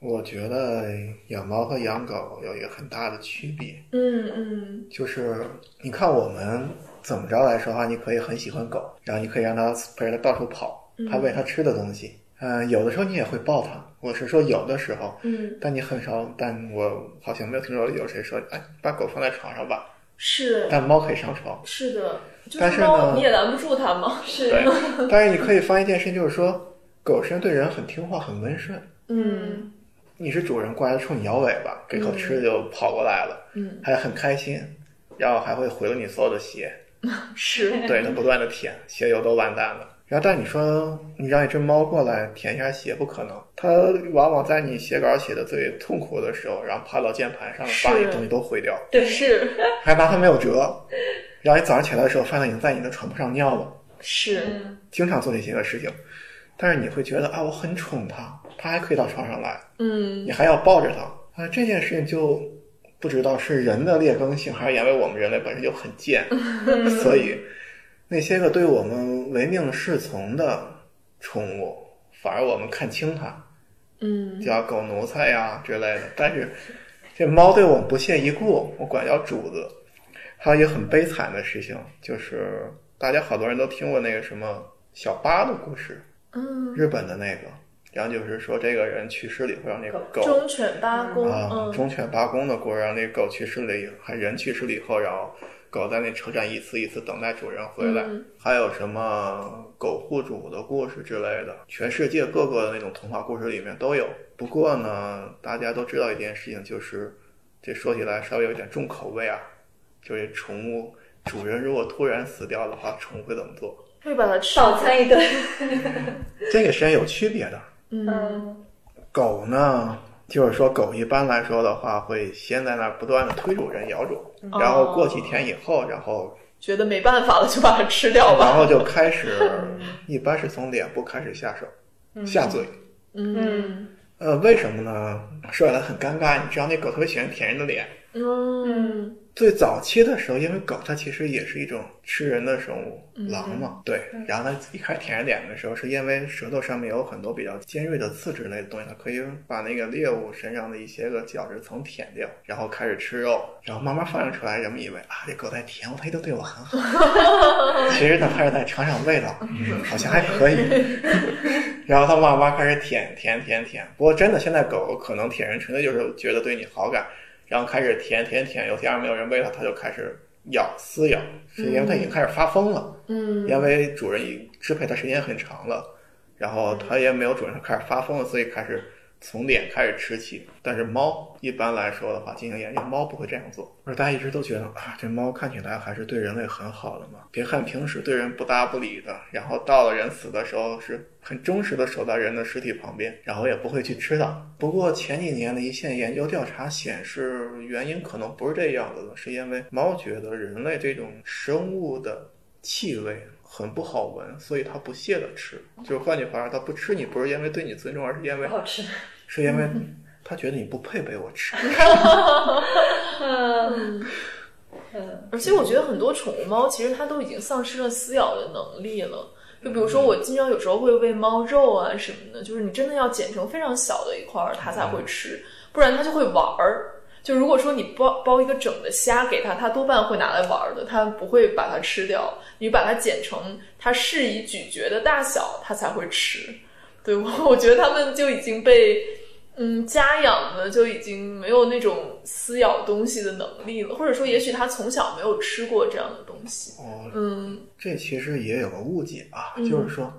我觉得养猫和养狗有一个很大的区别，嗯嗯就是你看我们怎么着来说的话，你可以很喜欢狗，然后你可以让它陪着它到处跑，它喂它吃的东西。嗯、有的时候你也会抱它，我是说有的时候，嗯，但你很少，但我好像没有听说有谁说，哎，把狗放在床上吧，是但猫可以上床。是的，但是呢猫你也拦不住它嘛。是对，但是你可以发现一件事情，就是说狗实际上对人很听话，很温顺。嗯你是主人过来冲你摇尾巴，给口吃的就跑过来了，嗯，还很开心，然后还会毁了你所有的鞋，是。对它不断的舔，鞋油都完蛋了。然后，但你说你让一只猫过来舔一下鞋，不可能，它往往在你写稿写的最痛苦的时候，然后趴到键盘上是。把你东西都毁掉，对，是。还拿它没有辙。然后你早上起来的时候，发现已经在你的床铺上尿了，是，嗯。经常做这些个事情。但是你会觉得啊，我很宠它，它还可以到床上来，嗯。你还要抱着它啊，这件事情就不知道是人的劣根性，还是因为我们人类本身就很贱，所以那些个对我们唯命是从的宠物，反而我们看轻它，嗯。叫狗奴才呀之类的。但是这猫对我们不屑一顾，我管叫主子。还有一个很悲惨的事情，就是大家好多人都听过那个什么小八的故事，嗯，日本的那个，然后就是说这个人去世了以后，让那个狗忠犬八公，啊，嗯。忠犬八公的故事，让那狗去世了以后，还人去世了以后，然后狗在那车站一次一次等待主人回来，嗯。还有什么狗护主的故事之类的，全世界各个的那种童话故事里面都有。不过呢，大家都知道一件事情，就是这说起来稍微有点重口味啊，就是宠物主人如果突然死掉的话，宠物会怎么做？会把它吃饱餐一顿。这个是有区别的。嗯嗯狗呢，就是说狗一般来说的话，会先在那儿不断的推主人、咬主，然后过几天以后，然后觉得没办法了就把它吃掉吧。然后就开始，一般是从脸部开始下手，下嘴。嗯呃，为什么呢？说起来很尴尬，你知道那狗特别喜欢舔人的脸。嗯最早期的时候，因为狗它其实也是一种吃人的生物，狼嘛，对。然后它一开始舔着脸的时候，是因为舌头上面有很多比较尖锐的刺之类的东西，它可以把那个猎物身上的一些个角质层舔掉，然后开始吃肉，然后慢慢发展出来，人们以为啊，这狗在舔我，它一定对我很好。其实它还是在尝尝味道，嗯，好像还可以。然后它慢慢开始舔舔舔舔。不过真的，现在狗可能舔人纯粹就是觉得对你好感。然后开始舔舔舔，有天没有人喂它，它就开始咬撕咬，是因为它已经开始发疯了，嗯。因为主人已支配它时间很长了，然后它也没有主人，它开始发疯了，所以开始从脸开始吃起。但是猫一般来说的话，进行研究，猫不会这样做。而大家一直都觉得啊，这猫看起来还是对人类很好的嘛。别看平时对人不搭不理的，然后到了人死的时候是很忠实的守在人的尸体旁边，然后也不会去吃它。不过前几年的一线研究调查显示，原因可能不是这样子的，是因为猫觉得人类这种生物的气味很不好闻，所以它不屑的吃。就是换句话说，它不吃你不是因为对你尊重，而是因为好吃。是因为 他觉得你不配被我吃。嗯嗯而且我觉得很多宠物猫其实它都已经丧失了撕咬的能力了。就比如说，我经常有时候会喂猫肉啊什么的，就是你真的要剪成非常小的一块儿，它才会吃，不然它就会玩儿。就如果说你包包一个整的虾给它，它多半会拿来玩儿的，它不会把它吃掉。你把它剪成它适宜咀嚼的大小，它才会吃。对我，我觉得它们就已经被嗯，家养的就已经没有那种撕咬东西的能力了，或者说，也许它从小没有吃过这样的东西。哦，嗯这其实也有个误解啊，嗯就是说，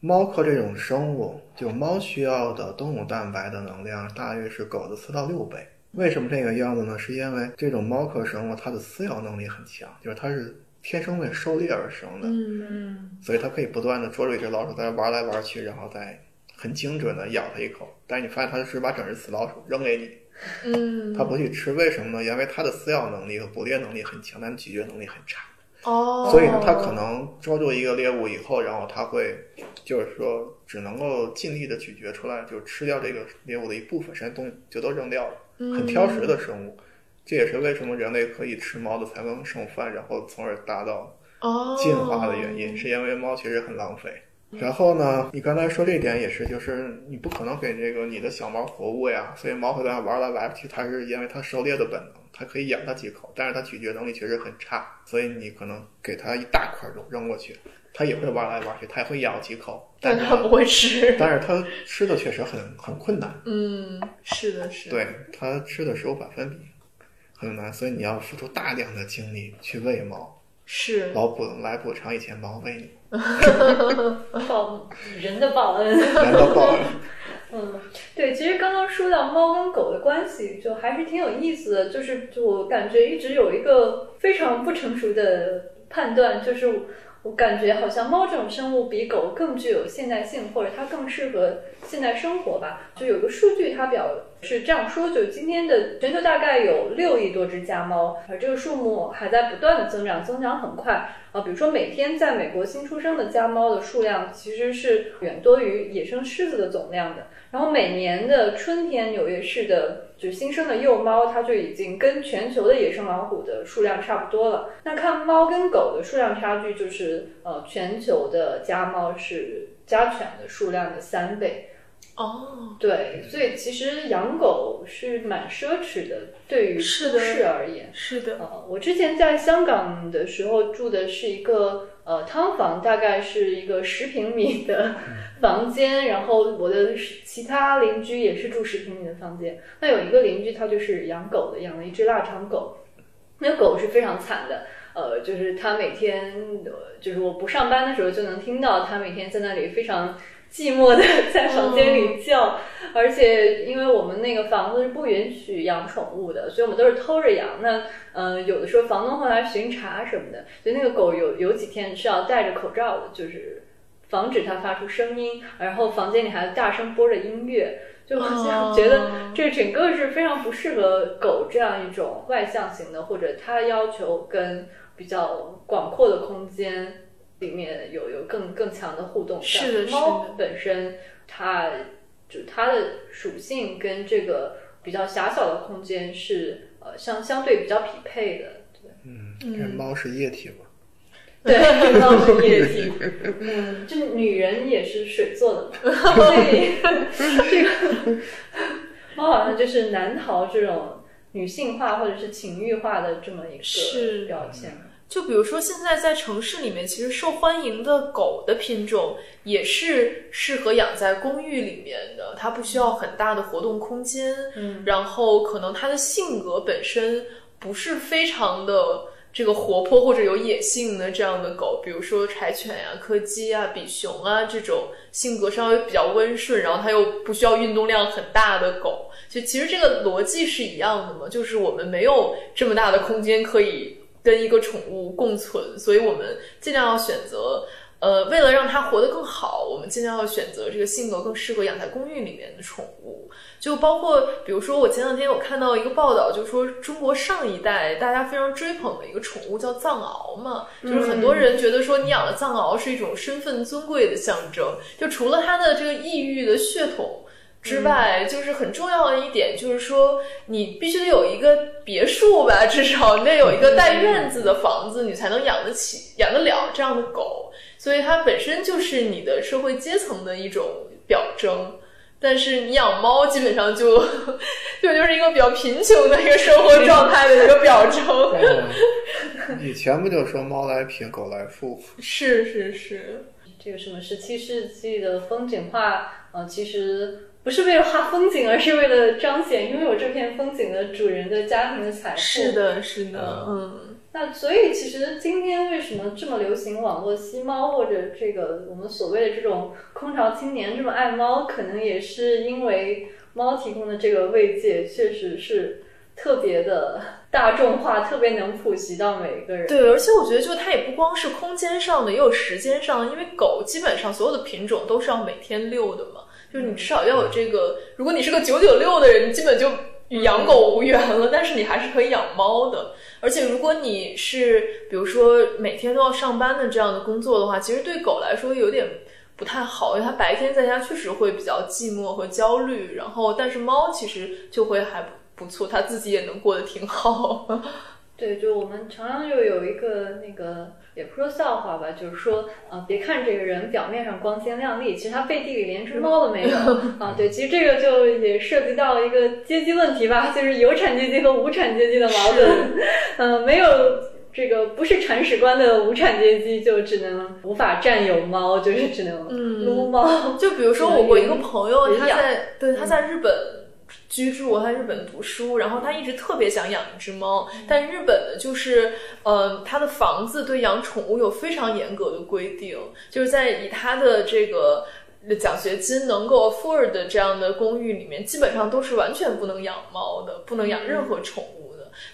猫科这种生物，就猫需要的动物蛋白的能量大约是狗的四到六倍。为什么这个样子呢？是因为这种猫科生物它的撕咬能力很强，就是它是天生为狩猎而生的，嗯嗯所以它可以不断的捉住一只老鼠，在那玩来玩去，然后再很精准的咬它一口。但是你发现它是把整只死老鼠扔给你，嗯，它不去吃，为什么呢？因为它的撕咬能力和捕猎能力很强，但咀嚼能力很差。哦，所以呢，它可能捉住一个猎物以后，然后它会，就是说，只能够尽力的咀嚼出来，就吃掉这个猎物的一部分，剩下东西就都扔掉了。很挑食的生物，这也是为什么人类可以吃猫的才能剩饭，然后从而达到哦进化的原因，是因为猫其实很浪费。然后呢，你刚才说这点也是，就是你不可能给这个你的小猫活物呀，所以猫会在那玩来玩去，它是因为它狩猎的本能，它可以咬它几口，但是它咀嚼能力确实很差，所以你可能给它一大块肉扔过去，它也会玩来玩去，它也会咬几口，但它不会吃。但是它吃的确实很很困难，嗯，是的，是的。对它吃的时候百分比很难，所以你要付出大量的精力去喂猫，是，老补来补偿以前猫喂你，报人的报恩。人的报恩。嗯，对，其实刚刚说到猫跟狗的关系，就还是挺有意思的。就是就我感觉一直有一个非常不成熟的判断，就是我感觉好像猫这种生物比狗更具有现代性，或者它更适合现代生活吧。就有个数据，它表是这样说：就今天的全球大概有六亿多只家猫，而这个数目还在不断的增长，增长很快。啊，比如说每天在美国新出生的家猫的数量其实是远多于野生狮子的总量的。然后每年的春天，纽约市的就新生的幼猫，它就已经跟全球的野生老虎的数量差不多了。那看猫跟狗的数量差距，就是呃，全球的家猫是家犬的数量的三倍。哦，对，所以其实养狗是蛮奢侈的，对于都是的市而言。是的。呃，我之前在香港的时候住的是一个呃汤房，大概是一个十平米的 房间，然后我的其他邻居也是住十平米的房间。那有一个邻居他就是养狗的，养了一只腊肠狗，那狗是非常惨的。呃，就是他每天，呃就是我不上班的时候就能听到他每天在那里非常寂寞的 在房间里叫，而且因为我们那个房子是不允许养宠物的，所以我们都是偷着养。那嗯、呃有的时候房东会来巡查什么的，所以那个狗有有几天是要戴着口罩的，就是防止它发出声音，然后房间里还大声播着音乐。就好像觉得这整个是非常不适合狗这样一种外向型的，或者它要求跟比较广阔的空间里面有有更更强的互动感。是的是的猫本身它就它的属性跟这个比较狭小的空间是呃相相对比较匹配的。对嗯，这猫是液体嘛？对，猫是液体，嗯，这女人也是水做的嘛，所以这个 猫好像就是难逃这种女性化或者是情欲化的这么一是个标签。就比如说，现在在城市里面，其实受欢迎的狗的品种也是适合养在公寓里面的，它不需要很大的活动空间，嗯，然后可能它的性格本身不是非常的这个活泼或者有野性的这样的狗，比如说柴犬呀、柯基啊、比熊啊这种性格稍微比较温顺，然后它又不需要运动量很大的狗，就其实这个逻辑是一样的嘛，就是我们没有这么大的空间可以跟一个宠物共存，所以我们尽量要选择。呃，为了让它活得更好，我们尽量要选择这个性格更适合养在公寓里面的宠物。就包括，比如说，我前两天有看到一个报道，就说中国上一代大家非常追捧的一个宠物叫藏獒嘛，就是很多人觉得说你养了藏獒是一种身份尊贵的象征。就除了它的这个异域的血统之外，就是很重要的一点就是说，你必须得有一个别墅吧，至少你得有一个带院子的房子，你才能养得起、养得了这样的狗。所以它本身就是你的社会阶层的一种表征。但是你养猫基本上就 就就是一个比较贫穷的一个生活状态的一个表征。嗯以前不就说猫来贫，狗来富？是是是，这个什么十七世纪的风景画，呃，其实不是为了画风景，而是为了彰显拥有这片风景的主人的家庭的财富。是的，是的，嗯。那所以其实今天为什么这么流行网络吸猫，或者这个我们所谓的这种空巢青年这么爱猫，可能也是因为猫提供的这个慰藉确实是特别的大众化，特别能普及到每一个人。对，而且我觉得就它也不光是空间上的，也有时间上的，因为狗基本上所有的品种都是要每天遛的嘛，就是你至少要有这个。如果你是个九九六的人，你基本就与养狗无缘了，但是你还是可以养猫的。而且，如果你是比如说每天都要上班的这样的工作的话，其实对狗来说有点不太好，因为它白天在家确实会比较寂寞和焦虑。然后，但是猫其实就会还不错，它自己也能过得挺好。对，就我们常常就有一个那个。也不说笑话吧，就是说，呃，别看这个人表面上光鲜亮丽，其实他背地里连只猫都没有 啊。对，其实这个就也涉及到一个阶级问题吧，就是有产阶级和无产阶级的矛盾。嗯，没有这个不是铲屎官的无产阶级，就只能无法占有猫，就是只能撸猫。就比如说，我我一个朋友，他在对他在日本。居住，他日本读书，然后他一直特别想养一只猫，但日本的就是，呃，他的房子对养宠物有非常严格的规定，就是在以他的这个奖学金能够 afford 的这样的公寓里面，基本上都是完全不能养猫的，不能养任何宠物。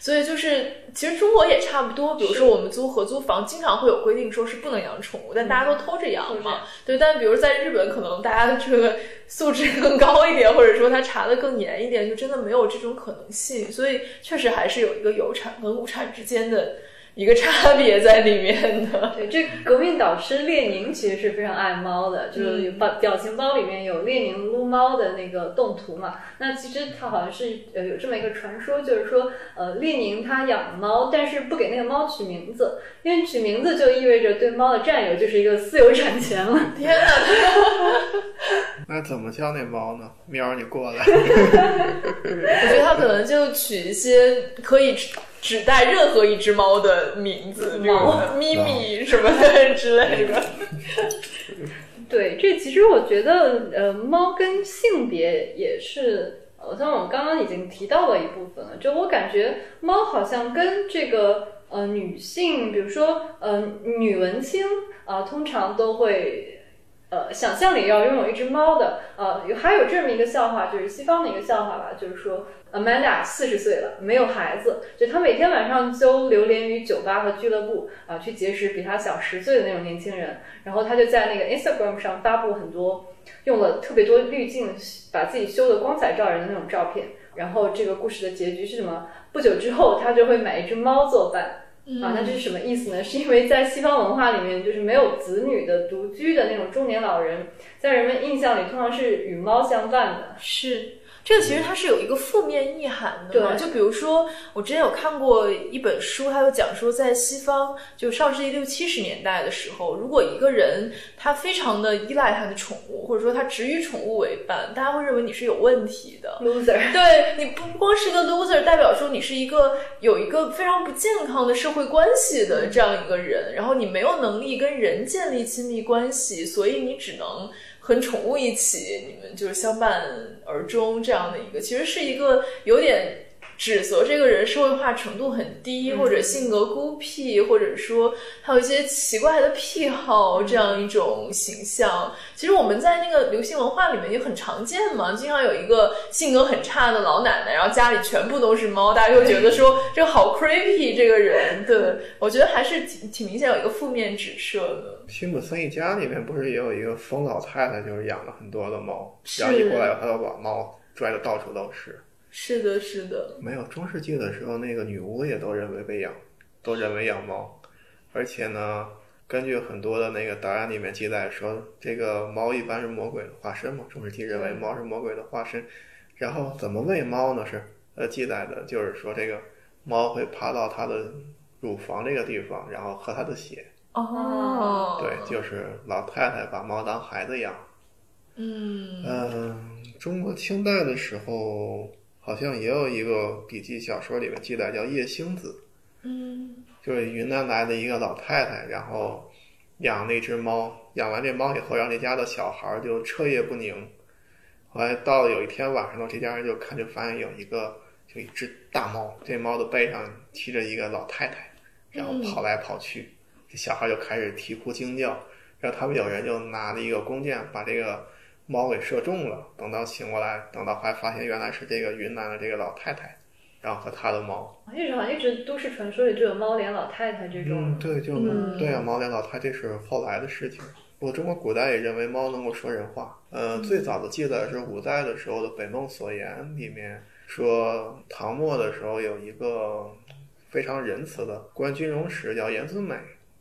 所以就是，其实中国也差不多。比如说，我们租合租房，经常会有规定，说是不能养宠物，但大家都偷着养嘛。对，但比如在日本，可能大家的这个素质更高一点，或者说他查的更严一点，就真的没有这种可能性。所以，确实还是有一个有产跟无产之间的。一个差别在里面的。对，这革命导师列宁其实是非常爱猫的，就是表表情包里面有列宁撸猫的那个动图嘛。那其实他好像是呃有这么一个传说，就是说呃列宁他养猫，但是不给那个猫取名字，因为取名字就意味着对猫的占有就是一个私有产权了。天哪！那怎么叫那猫呢？喵，你过来。我觉得他可能就取一些可以。只带任何一只猫的名字，比如咪咪什么的 之类的。对，这其实我觉得，呃，猫跟性别也是，好像我们刚刚已经提到了一部分了。就我感觉，猫好像跟这个呃女性，比如说呃女文青啊，通常都会。呃，想象里要拥有一只猫的，呃，有还有这么一个笑话，就是西方的一个笑话吧，就是说，Amanda 四十岁了，没有孩子，就她每天晚上都流连于酒吧和俱乐部，啊，去结识比她小十岁的那种年轻人，然后她就在那个 Instagram 上发布很多用了特别多滤镜把自己修的光彩照人的那种照片，然后这个故事的结局是什么？不久之后，她就会买一只猫作伴。啊，那这是什么意思呢？是因为在西方文化里面，就是没有子女的独居的那种中年老人，在人们印象里通常是与猫相伴的。是。这个其实它是有一个负面意涵的嘛？就比如说，我之前有看过一本书，它就讲说，在西方，就上世纪六七十年代的时候，如果一个人他非常的依赖他的宠物，或者说他只与宠物为伴，大家会认为你是有问题的 loser。对你不光是个 loser，代表说你是一个有一个非常不健康的社会关系的这样一个人，然后你没有能力跟人建立亲密关系，所以你只能。和宠物一起，你们就是相伴而终这样的一个，其实是一个有点。指责这个人社会化程度很低，或者性格孤僻，或者说还有一些奇怪的癖好，这样一种形象。其实我们在那个流行文化里面也很常见嘛，经常有一个性格很差的老奶奶，然后家里全部都是猫，大家就觉得说这个好 creepy 这个人。对，我觉得还是挺挺明显有一个负面指涉的。辛普森一家里面不是也有一个疯老太太，就是养了很多的猫，然后一过来她就把猫拽的到处都是。是的，是的。没有中世纪的时候，那个女巫也都认为被养，都认为养猫，而且呢，根据很多的那个档案里面记载说，这个猫一般是魔鬼的化身嘛。中世纪认为猫是魔鬼的化身，然后怎么喂猫呢？是呃记载的就是说，这个猫会爬到它的乳房这个地方，然后喝它的血。哦，对，就是老太太把猫当孩子养。嗯嗯，中国清代的时候。好像也有一个笔记小说里面记载叫叶星子，嗯，就是云南来的一个老太太，然后养了一只猫，养完这猫以后，让这家的小孩就彻夜不宁，后来到了有一天晚上呢，这家人就看就发现有一个就一只大猫，这猫的背上骑着一个老太太，然后跑来跑去，这小孩就开始啼哭惊叫，然后他们有人就拿了一个弓箭把这个猫给射中了，等到醒过来，等到还发现原来是这个云南的这个老太太，然后和她的猫。一直好像一直都市传说里就有猫脸老太太这种。嗯，对，就、嗯对啊，猫脸老太这是后来的事情。我中国古代也认为猫能够说人话。呃，最早的记载是五代的时候的《北梦所言》里面说，唐末的时候有一个非常仁慈的官军容使叫严子美，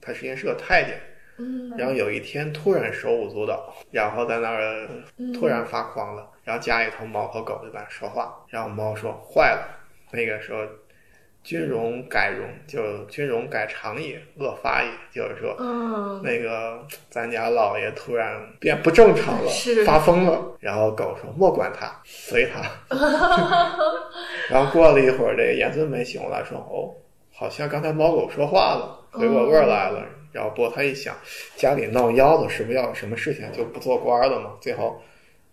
他实际上是个太监。嗯然后有一天突然手舞足蹈，然后在那儿突然发狂了，然后家里头猫和狗就在那说话，然后猫说坏了，那个时候军容改容，就军容改常也，恶发也，就是说嗯，那个咱家老爷突然变不正常了，是发疯了。然后狗说莫管他，随他。然后过了一会儿，这个严尊美醒过来说：“哦，好像刚才猫狗说话了，回过味儿来了。然后不过他一想，家里闹妖了，是不是要有什么事情就不做官了嘛？最后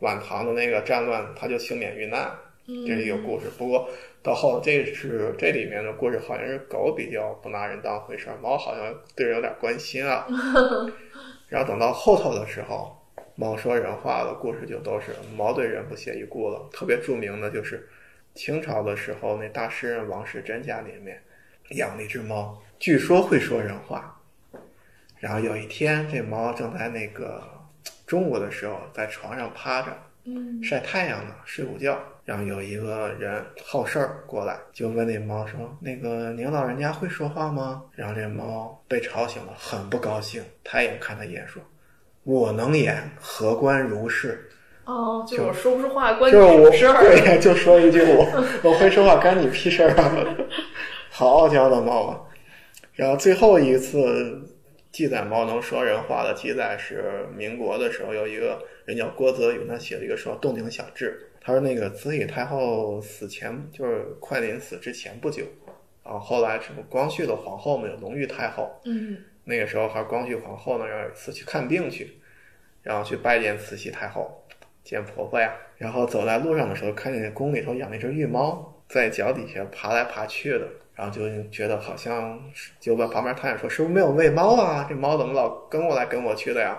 晚唐的那个战乱，他就幸免遇难。这是一个故事。不过到后这是这里面的故事，好像是狗比较不拿人当回事儿，猫好像对人有点关心啊。然后等到后头的时候，猫说人话的故事就都是猫对人不屑一顾了。特别著名的就是清朝的时候，那大诗人王世贞家里面养了一只猫，据说会说人话。然后有一天，这猫正在那个中午的时候在床上趴着，嗯晒太阳呢，睡午觉。然后有一个人好事儿过来，就问那猫说：“那个您老人家会说话吗？”然后这猫被吵醒了，很不高兴，抬眼看他一眼说：“我能演，何关如是？”哦，就是我说不出话，关你就是我什么事儿？对，就说一句我我会说话，关你屁事儿啊！好傲娇的猫啊！然后最后一次记载猫能说人话的记载是民国的时候，有一个人叫郭泽宇，他写了一个说《洞庭小志》，他说那个慈禧太后死前就是快临死之前不久，然后后来什么光绪的皇后嘛，有隆裕太后，嗯那个时候还是光绪皇后呢，然后有一次去看病去，然后去拜见慈禧太后，见婆婆呀。然后走在路上的时候，看见宫里头养了一只玉猫，在脚底下爬来爬去的，然后就觉得好像是就问旁边太监说：“是不是没有喂猫啊？这猫怎么老跟过来跟我去的呀？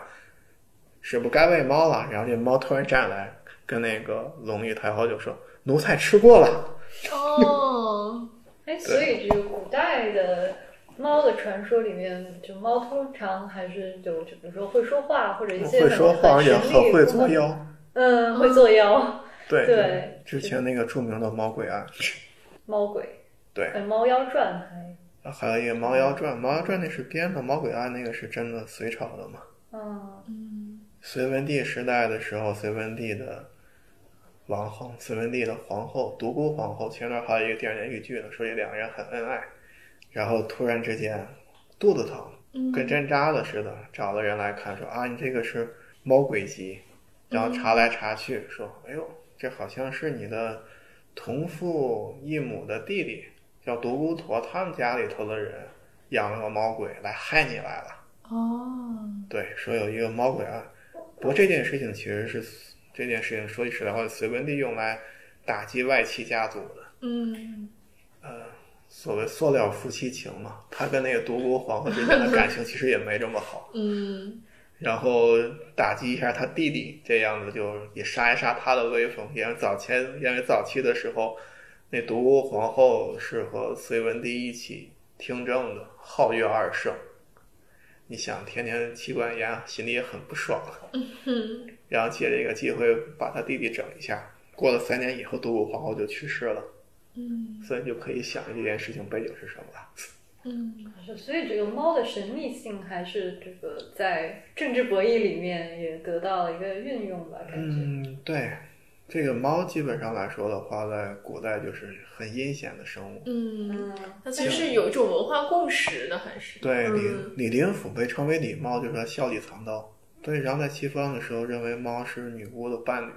是不该喂猫了？”然后这猫突然站起来，跟那个龙玉太后就说：“奴才吃过了。哦，哎，所以这个古代的猫的传说里面，就猫通常还是就就比如说会说话，或者一些会说话，而且很很会作妖。嗯，会作妖，对对之前那个著名的猫鬼案，猫鬼，对。猫妖传，还还有一个《猫妖传》，《猫妖传》那是编的，《猫鬼案》那个是真的隋朝的嘛？嗯嗯。隋文帝时代的时候，隋文帝的王后，隋文帝的皇后独孤皇后，前段还有一个电视连续剧呢，说这两个人很恩爱，然后突然之间肚子疼，嗯。跟针扎的似的，找了人来看，说啊，你这个是猫鬼疾，然后查来查去，说，哎呦，这好像是你的同父异母的弟弟，叫独孤陀，他们家里头的人养了个猫鬼来害你来了。哦，对，说有一个猫鬼案，不过这件事情其实是这件事情说句实在话，隋文帝用来打击外戚家族的，嗯呃所谓塑料夫妻情嘛。他跟那个独孤皇后之间的感情其实也没这么好，嗯 然后打击一下他弟弟，这样子就也杀一杀他的威风。因为早前因为早期的时候，那独孤皇后是和隋文帝一起听政的，皓月二圣。你想天天妻管严，心里也很不爽。嗯 然后借这个机会把他弟弟整一下。过了三年以后，独孤皇后就去世了，嗯所以你就可以想这件事情背景是什么了。嗯是所以这个猫的神秘性还是这个在政治博弈里面也得到了一个运用吧，感觉。嗯，对，这个猫基本上来说的话，在古代就是很阴险的生物。嗯，嗯，那它是有一种文化共识的，还是对，李嗯李林甫被称为李猫，就是他笑里藏刀。对，然后在西方的时候，认为猫是女巫的伴侣，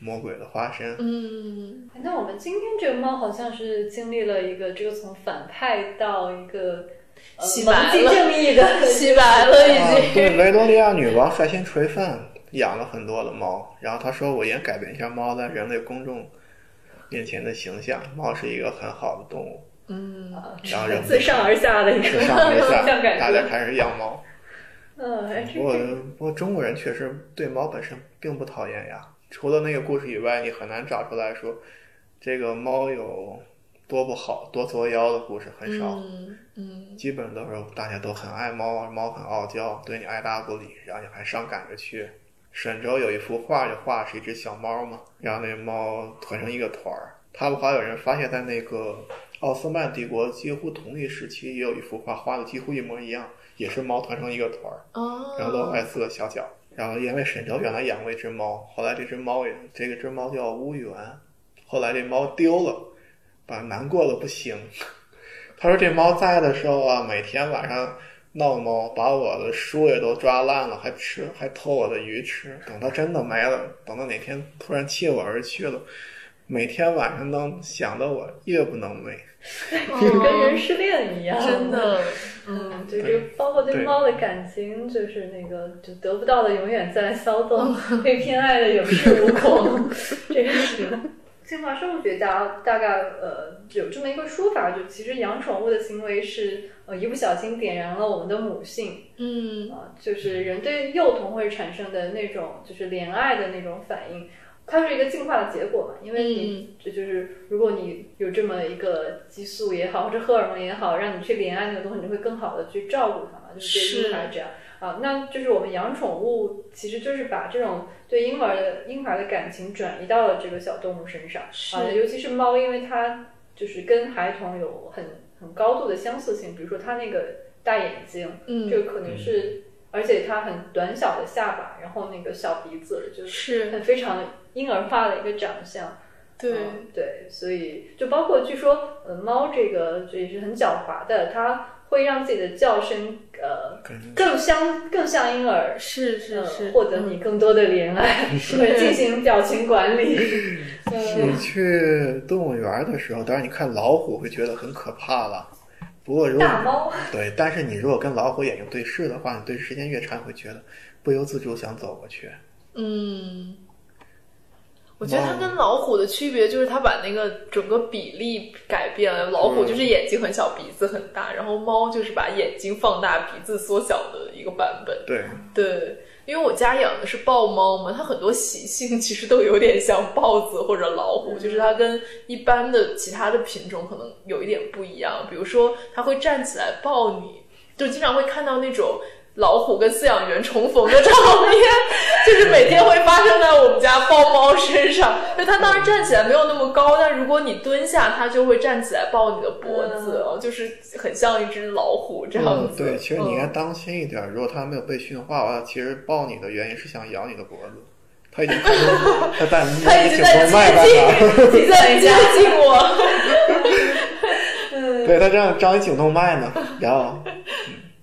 魔鬼的化身。嗯哎那我们今天这个猫好像是经历了一个这个从反派到一个呃洗白了正义的洗白了已啊，经。对，维多利亚女王率先垂范，养了很多的猫，然后他说我应该改变一下猫在人类公众面前的形象，猫是一个很好的动物，嗯，然后人自上而下的一个。大家开始养猫。嗯，不过不过中国人确实对猫本身并不讨厌呀，除了那个故事以外，你很难找出来说这个猫有多不好、多作妖的故事很少。嗯嗯基本都是大家都很爱猫，猫很傲娇，对你爱答不理，然后你还上赶着去。沈周有一幅画，就画是一只小猫嘛，然后那猫团成一个团儿。他们还有人发现，在那个奥斯曼帝国几乎同一时期，也有一幅画画的几乎一模一样，也是猫团成一个团儿，然后都爱四个小脚。然后因为沈周原来养过一只猫，后来这只猫也这个只猫叫乌源，后来这猫丢了，把难过的不行。他说这猫在的时候啊，每天晚上闹猫，把我的书也都抓烂了，还吃还偷我的鱼吃。等它真的没了，等到哪天突然弃我而去了，每天晚上都想的我夜不能寐。就跟人失恋一样，真的，嗯，就这个包括对对猫的感情，就是那个就得不到的永远在骚动，被偏爱的有恃无恐，这个是。进化生物学家大概呃有这么一个说法，就其实养宠物的行为是呃一不小心点燃了我们的母性，嗯啊，就是人对幼童会产生的那种就是怜爱的那种反应，它是一个进化的结果嘛。因为你这就是如果你有这么一个激素也好，或者荷尔蒙也好，让你去怜爱那个东西，你会更好的去照顾它嘛，就是对婴儿这样啊。那就是我们养宠物，其实就是把这种对婴儿的婴儿的感情转移到了这个小动物身上啊，尤其是猫，因为它就是跟孩童有很很高度的相似性，比如说它那个大眼睛。嗯，这个可能是，而且它很短小的下巴，然后那个小鼻子，就是是很非常婴儿化的一个长相。对，嗯对，所以就包括据说，呃，猫这个这也是很狡猾的，它会让自己的叫声，呃，更像更像婴儿，是是呃是，获得你更多的怜爱，会进行表情管理。你去动物园的时候，当然你看老虎会觉得很可怕了。不过如果大猫，对，但是你如果跟老虎眼睛对视的话，你对视时间越长，你会觉得不由自主想走过去。嗯，我觉得它跟老虎的区别就是它把那个整个比例改变了。老虎就是眼睛很小，鼻子很大，然后猫就是把眼睛放大，鼻子缩小的一个版本。对，对，因为我家养的是豹猫嘛，它很多习性其实都有点像豹子或者老虎，就是它跟一般的其他的品种可能有一点不一样。比如说，它会站起来抱你，就经常会看到那种。老虎跟饲养员重逢的场面，就是每天会发生在我们家豹猫身上。就它当然站起来没有那么高，但如果你蹲下，它就会站起来抱你的脖子，哦，就是很像一只老虎这样子。嗯对，其实你应该嗯当心一点。如果它没有被驯化的话，其实抱你的原因是想咬你的脖子。它已经 它在它已摸颈经在动脉 在接哪儿。近，你在接近我。嗯，对，它这样张一颈动脉呢，然后嗯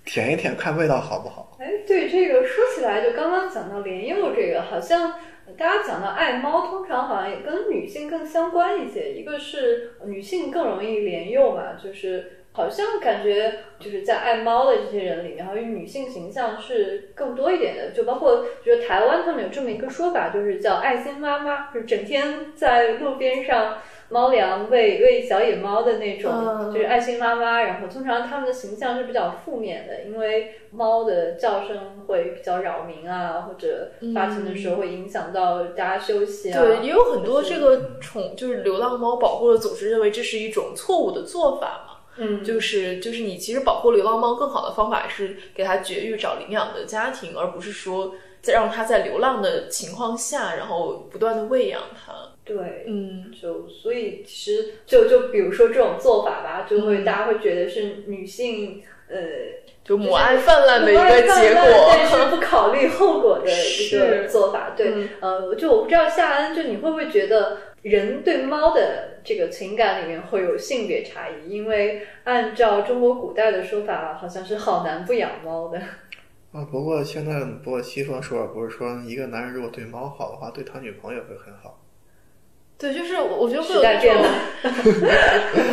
舔一舔，看味道好不好。哎，对这个说起来，就刚刚讲到莲幼这个，好像大家讲到爱猫，通常好像也跟女性更相关一些。一个是女性更容易莲幼嘛，就是好像感觉就是在爱猫的这些人里面，好像女性形象是更多一点的。就包括觉得台湾他们有这么一个说法，就是叫爱心妈妈，就是整天在路边上。猫粮喂喂小野猫的那种，嗯就是爱心妈妈。然后通常它们的形象是比较负面的，因为猫的叫声会比较扰民啊，或者发情的时候会影响到大家休息啊。对，也有很多这个宠就是流浪猫保护的组织认为这是一种错误的做法嘛。嗯，就是就是你其实保护流浪猫更好的方法是给它绝育找领养的家庭，而不是说在让它在流浪的情况下，然后不断的喂养它。对，嗯，就所以其实就就比如说这种做法吧，就会、嗯大家会觉得是女性呃就母爱泛滥的一个结泛滥但果。是不考虑后果的一个做法。对，嗯呃，就我不知道夏恩，就你会不会觉得人对猫的这个情感里面会有性别差异？因为按照中国古代的说法，好像是好男不养猫的。啊，不过现在不过西方说法不是说一个男人如果对猫好的话，对他女朋友会很好。对，就是我我觉得会有那种，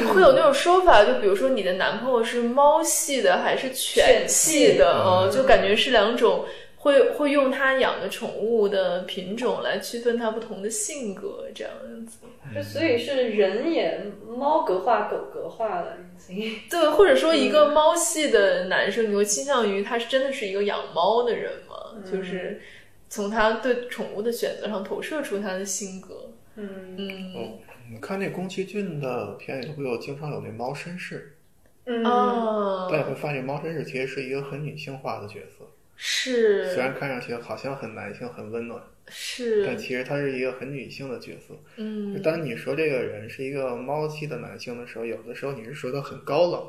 会有那种说法，就比如说你的男朋友是猫系的还是犬系的，嗯嗯，就感觉是两种会会用他养的宠物的品种来区分它不同的性格，这样子。就所以是人也猫格化、狗格化了，已经。对，或者说一个猫系的男生，你会倾向于他是真的是一个养猫的人吗？就是从他对宠物的选择上投射出他的性格。嗯。嗯。你看那宫崎骏的片里头不有经常有那猫绅士，嗯。啊，但你会发现猫绅士其实是一个很女性化的角色，是。虽然看上去好像很男性、很温暖，是。但其实他是一个很女性的角色。嗯。当你说这个人是一个猫系的男性的时候，有的时候你是说他很高冷，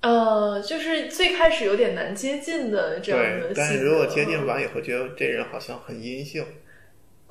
呃，就是最开始有点难接近的这样的。，对但是如果接近完以后，觉得这人好像很阴性，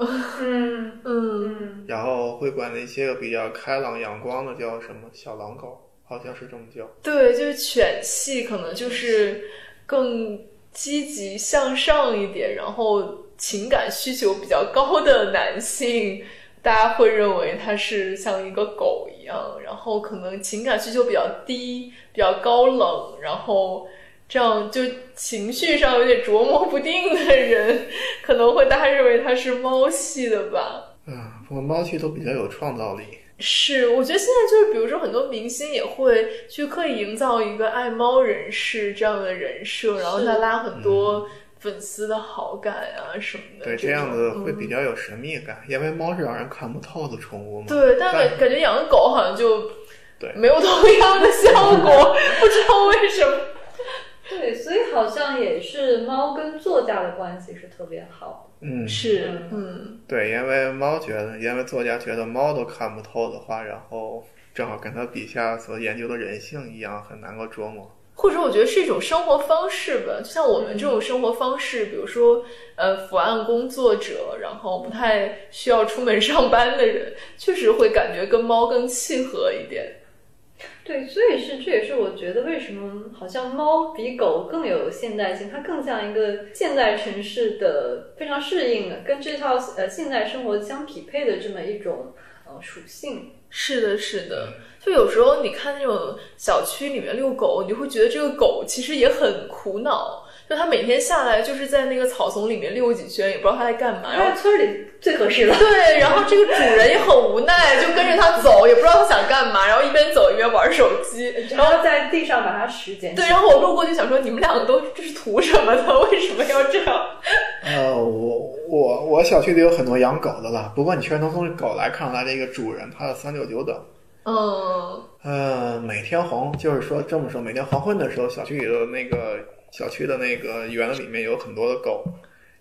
嗯嗯嗯然后会管那些个比较开朗阳光的叫什么小狼狗，好像是这么叫。对，就是犬系可能就是更积极向上一点，然后情感需求比较高的男性，大家会认为他是像一个狗一样，然后可能情感需求比较低、比较高冷，然后这样就情绪上有点琢磨不定的人，可能会大家认为他是猫系的吧。嗯，不过猫系都比较有创造力。是，我觉得现在就是，比如说很多明星也会去刻意营造一个爱猫人士这样的人设，然后他拉很多粉丝的好感啊什么的。对，这这样子会比较有神秘感，因为猫是让人看不透的宠物嘛。对，但但感感觉养个狗好像就对没有同样的效果，不知道为什么。对，所以好像也是猫跟作家的关系是特别好嗯，是嗯，嗯，对，因为猫觉得，因为作家觉得猫都看不透的话，然后正好跟他笔下所研究的人性一样，很难够琢磨。或者我觉得是一种生活方式吧，就像我们这种生活方式，比如说呃伏案工作者，然后不太需要出门上班的人，确实会感觉跟猫更契合一点。对，所以是这也是我觉得为什么好像猫比狗更有现代性，它更像一个现代城市的非常适应的，跟这套呃现代生活相匹配的这么一种呃属性。是的，是的，就有时候你看那种小区里面遛狗，你会觉得这个狗其实也很苦恼，就它每天下来就是在那个草丛里面溜几圈，也不知道它在干嘛，然后村里最合适了。对，然后这个主人也很无奈，就跟着他走，也不知道他想干嘛，然后一边走一边玩手机，然后在地上把它拾捡起对，然后我路过就想说，你们两个都这是图什么的？为什么要这样？呃，我我我小区里有很多养狗的了，不过你确实能从狗来看出来这个主人他的三六九等。嗯呃，每天黄就是说这么说，每天黄昏的时候，小区里的那个小区的那个园子里面有很多的狗，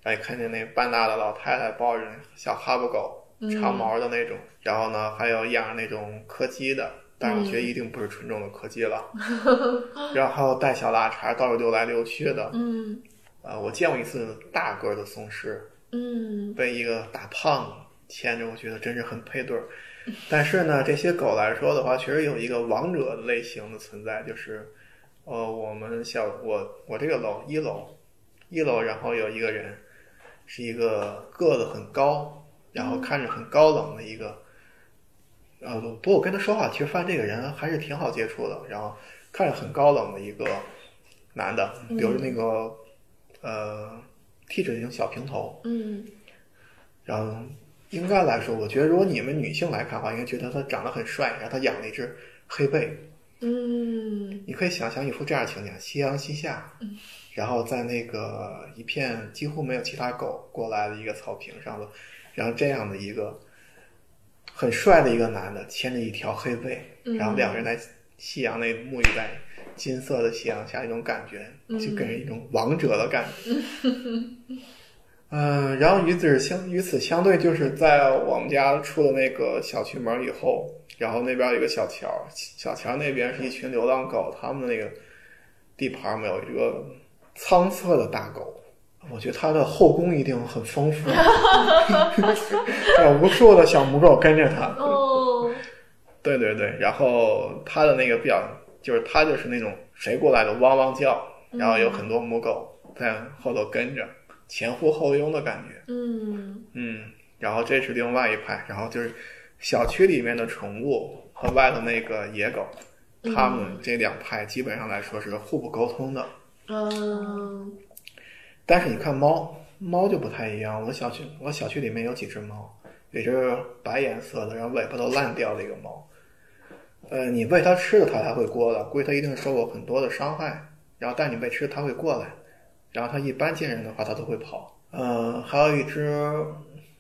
然后看见那半大的老太太抱着小哈巴狗，长毛的那种，然后呢还有养那种柯基的，但是我觉得一定不是纯种的柯基了，然后带小腊肠到处溜来溜去的，嗯。呃，我见过一次大个儿的松狮，嗯。被一个大胖子牵着，我觉得真是很配对儿。但是呢，这些狗来说的话，确实有一个王者类型的存在，就是，呃，我们小我我这个楼一楼，一楼然后有一个人，是一个个子很高，然后看着很高冷的一个，呃，不过我跟他说话，其实发现这个人还是挺好接触的，然后看着很高冷的一个男的，比如那个，呃，T 字形小平头，嗯。然后应该来说，我觉得如果你们女性来看的话，应该觉得他长得很帅，然后他养了一只黑背。嗯。你可以想象一幅这样的情景：夕阳西下，然后在那个一片几乎没有其他狗过来的一个草坪上的，然后这样的一个很帅的一个男的牵着一条黑背，然后两个人在夕阳内沐浴在金色的夕阳下，一种感觉就给人一种王者的感觉。嗯，然后与此相与此相对，就是在我们家出了那个小区门以后，然后那边有一个小桥，小桥那边是一群流浪狗，他们的那个地盘没有一个苍色的大狗，我觉得它的后宫一定很丰富，有无数的小母狗跟着它。哦。对对对，然后它的那个表就是它就是那种谁过来的汪汪叫，然后有很多母狗在后头跟着，前呼后拥的感觉。嗯嗯，然后这是另外一派，然后就是小区里面的宠物和外头那个野狗，他们这两派基本上来说是互不沟通的。嗯但是你看猫，猫就不太一样。我小区我小区里面有几只猫，有一只白颜色的，然后尾巴都烂掉的一个猫。呃，你喂它吃的，它才会过来。估计它一定受过很多的伤害，然后但你喂吃，它会过来。然后它一般见人的话，它都会跑。呃，还有一只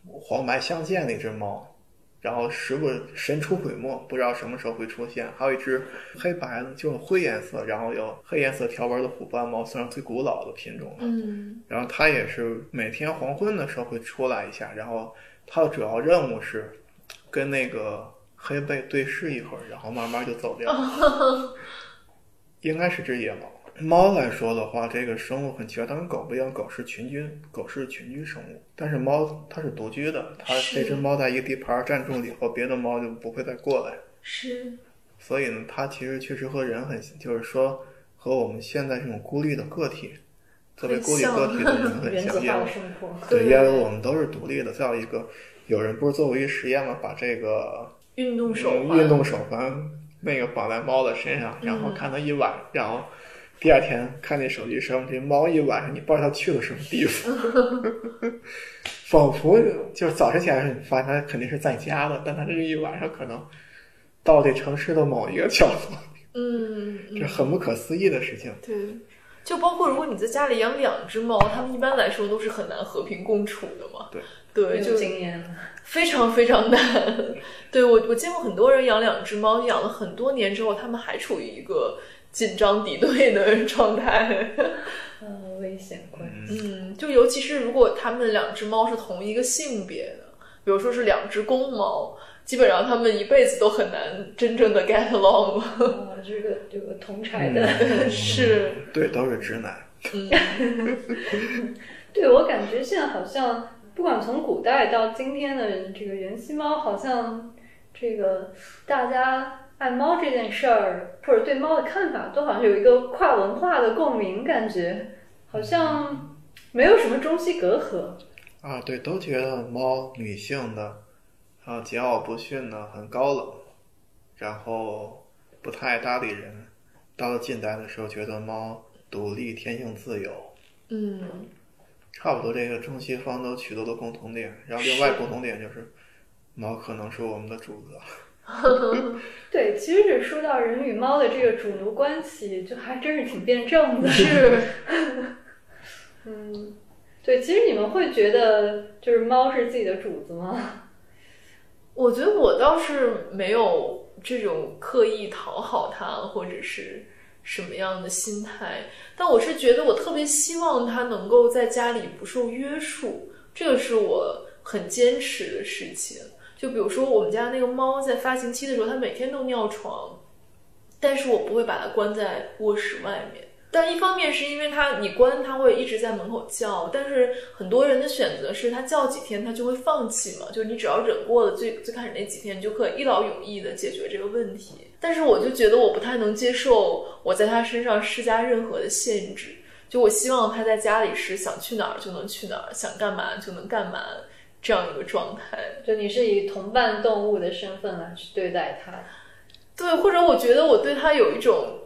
黄白相间的一只猫，然后时不神出鬼没，不知道什么时候会出现。还有一只黑白的，就是灰颜色，然后有黑颜色条纹的虎斑猫，算是最古老的品种了。嗯然后它也是每天黄昏的时候会出来一下，然后它的主要任务是跟那个黑背对视一会儿，然后慢慢就走掉。应该是只野猫。猫来说的话，这个生物很奇怪，它跟狗不一样，狗是群居，狗是群居生物，但是猫它是独居的，它这只猫在一个地盘站住了以后，别的猫就不会再过来。是所以呢，它其实确实和人很，就是说和我们现在这种孤立的个体，特别孤立个体的人 很像。对，因为我们都是独立的。再有一个，有人不是做过一实验吗？把这个运动手运动手环那个绑在猫的身上，然后嗯看它一晚，然后第二天看那手机上，这猫一晚上你不知道它去了什么地方，仿佛就是早晨起来你发现它肯定是在家的，但它这一晚上可能到这城市的某一个角落，嗯，嗯这很不可思议的事情。对，就包括如果你在家里养两只猫，它们一般来说都是很难和平共处的嘛。对，对，就经验，非常非常难。对我，我见过很多人养两只猫，养了很多年之后，他们还处于一个紧张敌对的状态。嗯，危险关系。嗯，就尤其是如果他们两只猫是同一个性别的，比如说是两只公猫，基本上他们一辈子都很难真正的 get along 了。啊，这个这个同 柴的，是，对，都是直男。嗯，对我感觉现在好像，不管从古代到今天的这个元夕猫，好像这个大家爱猫这件事儿，或者对猫的看法，都好像有一个跨文化的共鸣，感觉好像没有什么中西隔阂。啊，对，都觉得猫女性的，啊，桀骜不驯的，很高冷，然后不太爱搭理人。到了近代的时候，觉得猫独立、天性自由，嗯，差不多这个中西方都取得了共同点。然后另外共同点就是，猫可能是我们的主子。对，其实这说到人与猫的这个主奴关系，就还真是挺辩证的。是，嗯，对，其实你们会觉得就是猫是自己的主子吗？我觉得我倒是没有这种刻意讨好它，或者是什么样的心态，但我是觉得我特别希望它能够在家里不受约束，这个是我很坚持的事情。就比如说我们家那个猫在发情期的时候，它每天都尿床，但是我不会把它关在卧室外面。但一方面是因为它你关它会一直在门口叫，但是很多人的选择是它叫几天它就会放弃嘛，就是你只要忍过了最最开始那几天，你就可以一劳永逸的解决这个问题。但是我就觉得我不太能接受我在它身上施加任何的限制，就我希望它在家里是想去哪儿就能去哪儿，想干嘛就能干嘛这样一个状态。就你是以同伴动物的身份来去对待它。对，或者我觉得我对它有一种。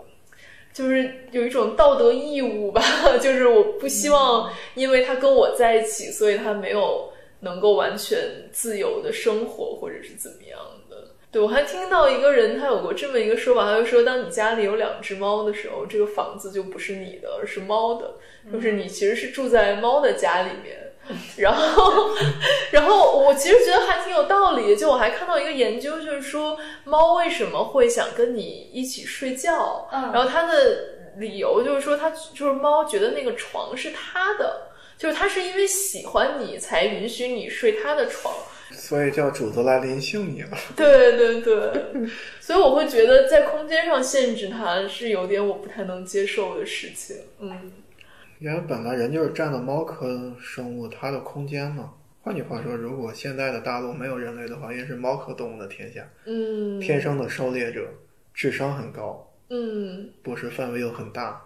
就是有一种道德义务吧，就是我不希望因为他跟我在一起，所以他没有能够完全自由的生活，或者是怎么样的。对我还听到一个人他有过这么一个说法，他就说，当你家里有两只猫的时候，这个房子就不是你的，而是猫的，就是你其实是住在猫的家里面。然后，然后我其实觉得还挺有道理。就我还看到一个研究，就是说猫为什么会想跟你一起睡觉，嗯然后它的理由就是说，它就是猫觉得那个床是它的，就是它是因为喜欢你才允许你睡它的床。所以叫主子来临幸你了。对对对，所以我会觉得在空间上限制它是有点我不太能接受的事情。嗯。因为本来人就是占了猫科生物它的空间嘛。换句话说，如果现在的大陆没有人类的话，应该是猫科动物的天下，嗯，天生的狩猎者，智商很高，嗯捕食范围又很大，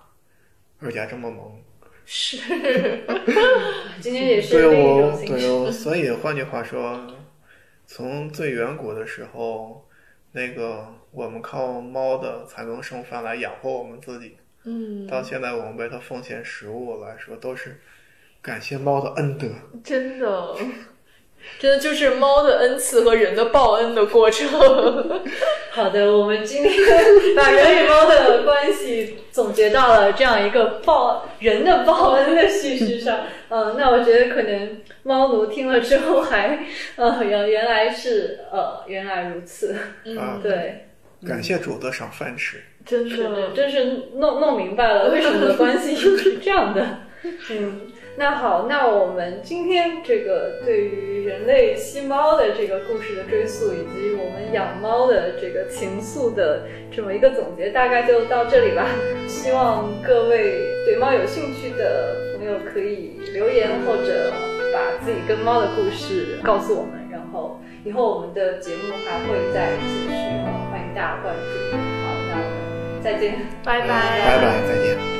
而且还这么萌。是，今天也是对哦。对哦。所以换句话说，从最远古的时候，那个我们靠猫的才能剩饭来养活我们自己，嗯到现在我们为它奉献食物来说，都是感谢猫的恩德。真的，真的就是猫的恩赐和人的报恩的过程。好的，我们今天 把人与猫的关系总结到了这样一个报人的报恩的叙事上。嗯，那我觉得可能猫奴听了之后还，呃，原原来是呃原来如此，嗯，对，感谢主子赏饭吃。真是的，真是弄弄明白了 为什么的关系是这样的。嗯，那好，那我们今天这个对于人类吸猫的这个故事的追溯，以及我们养猫的这个情愫的这么一个总结，大概就到这里吧。希望各位对猫有兴趣的朋友可以留言或者把自己跟猫的故事告诉我们，然后以后我们的节目还会再继续，呃欢迎大家关注。好，那我们再见。拜拜，拜拜，再见。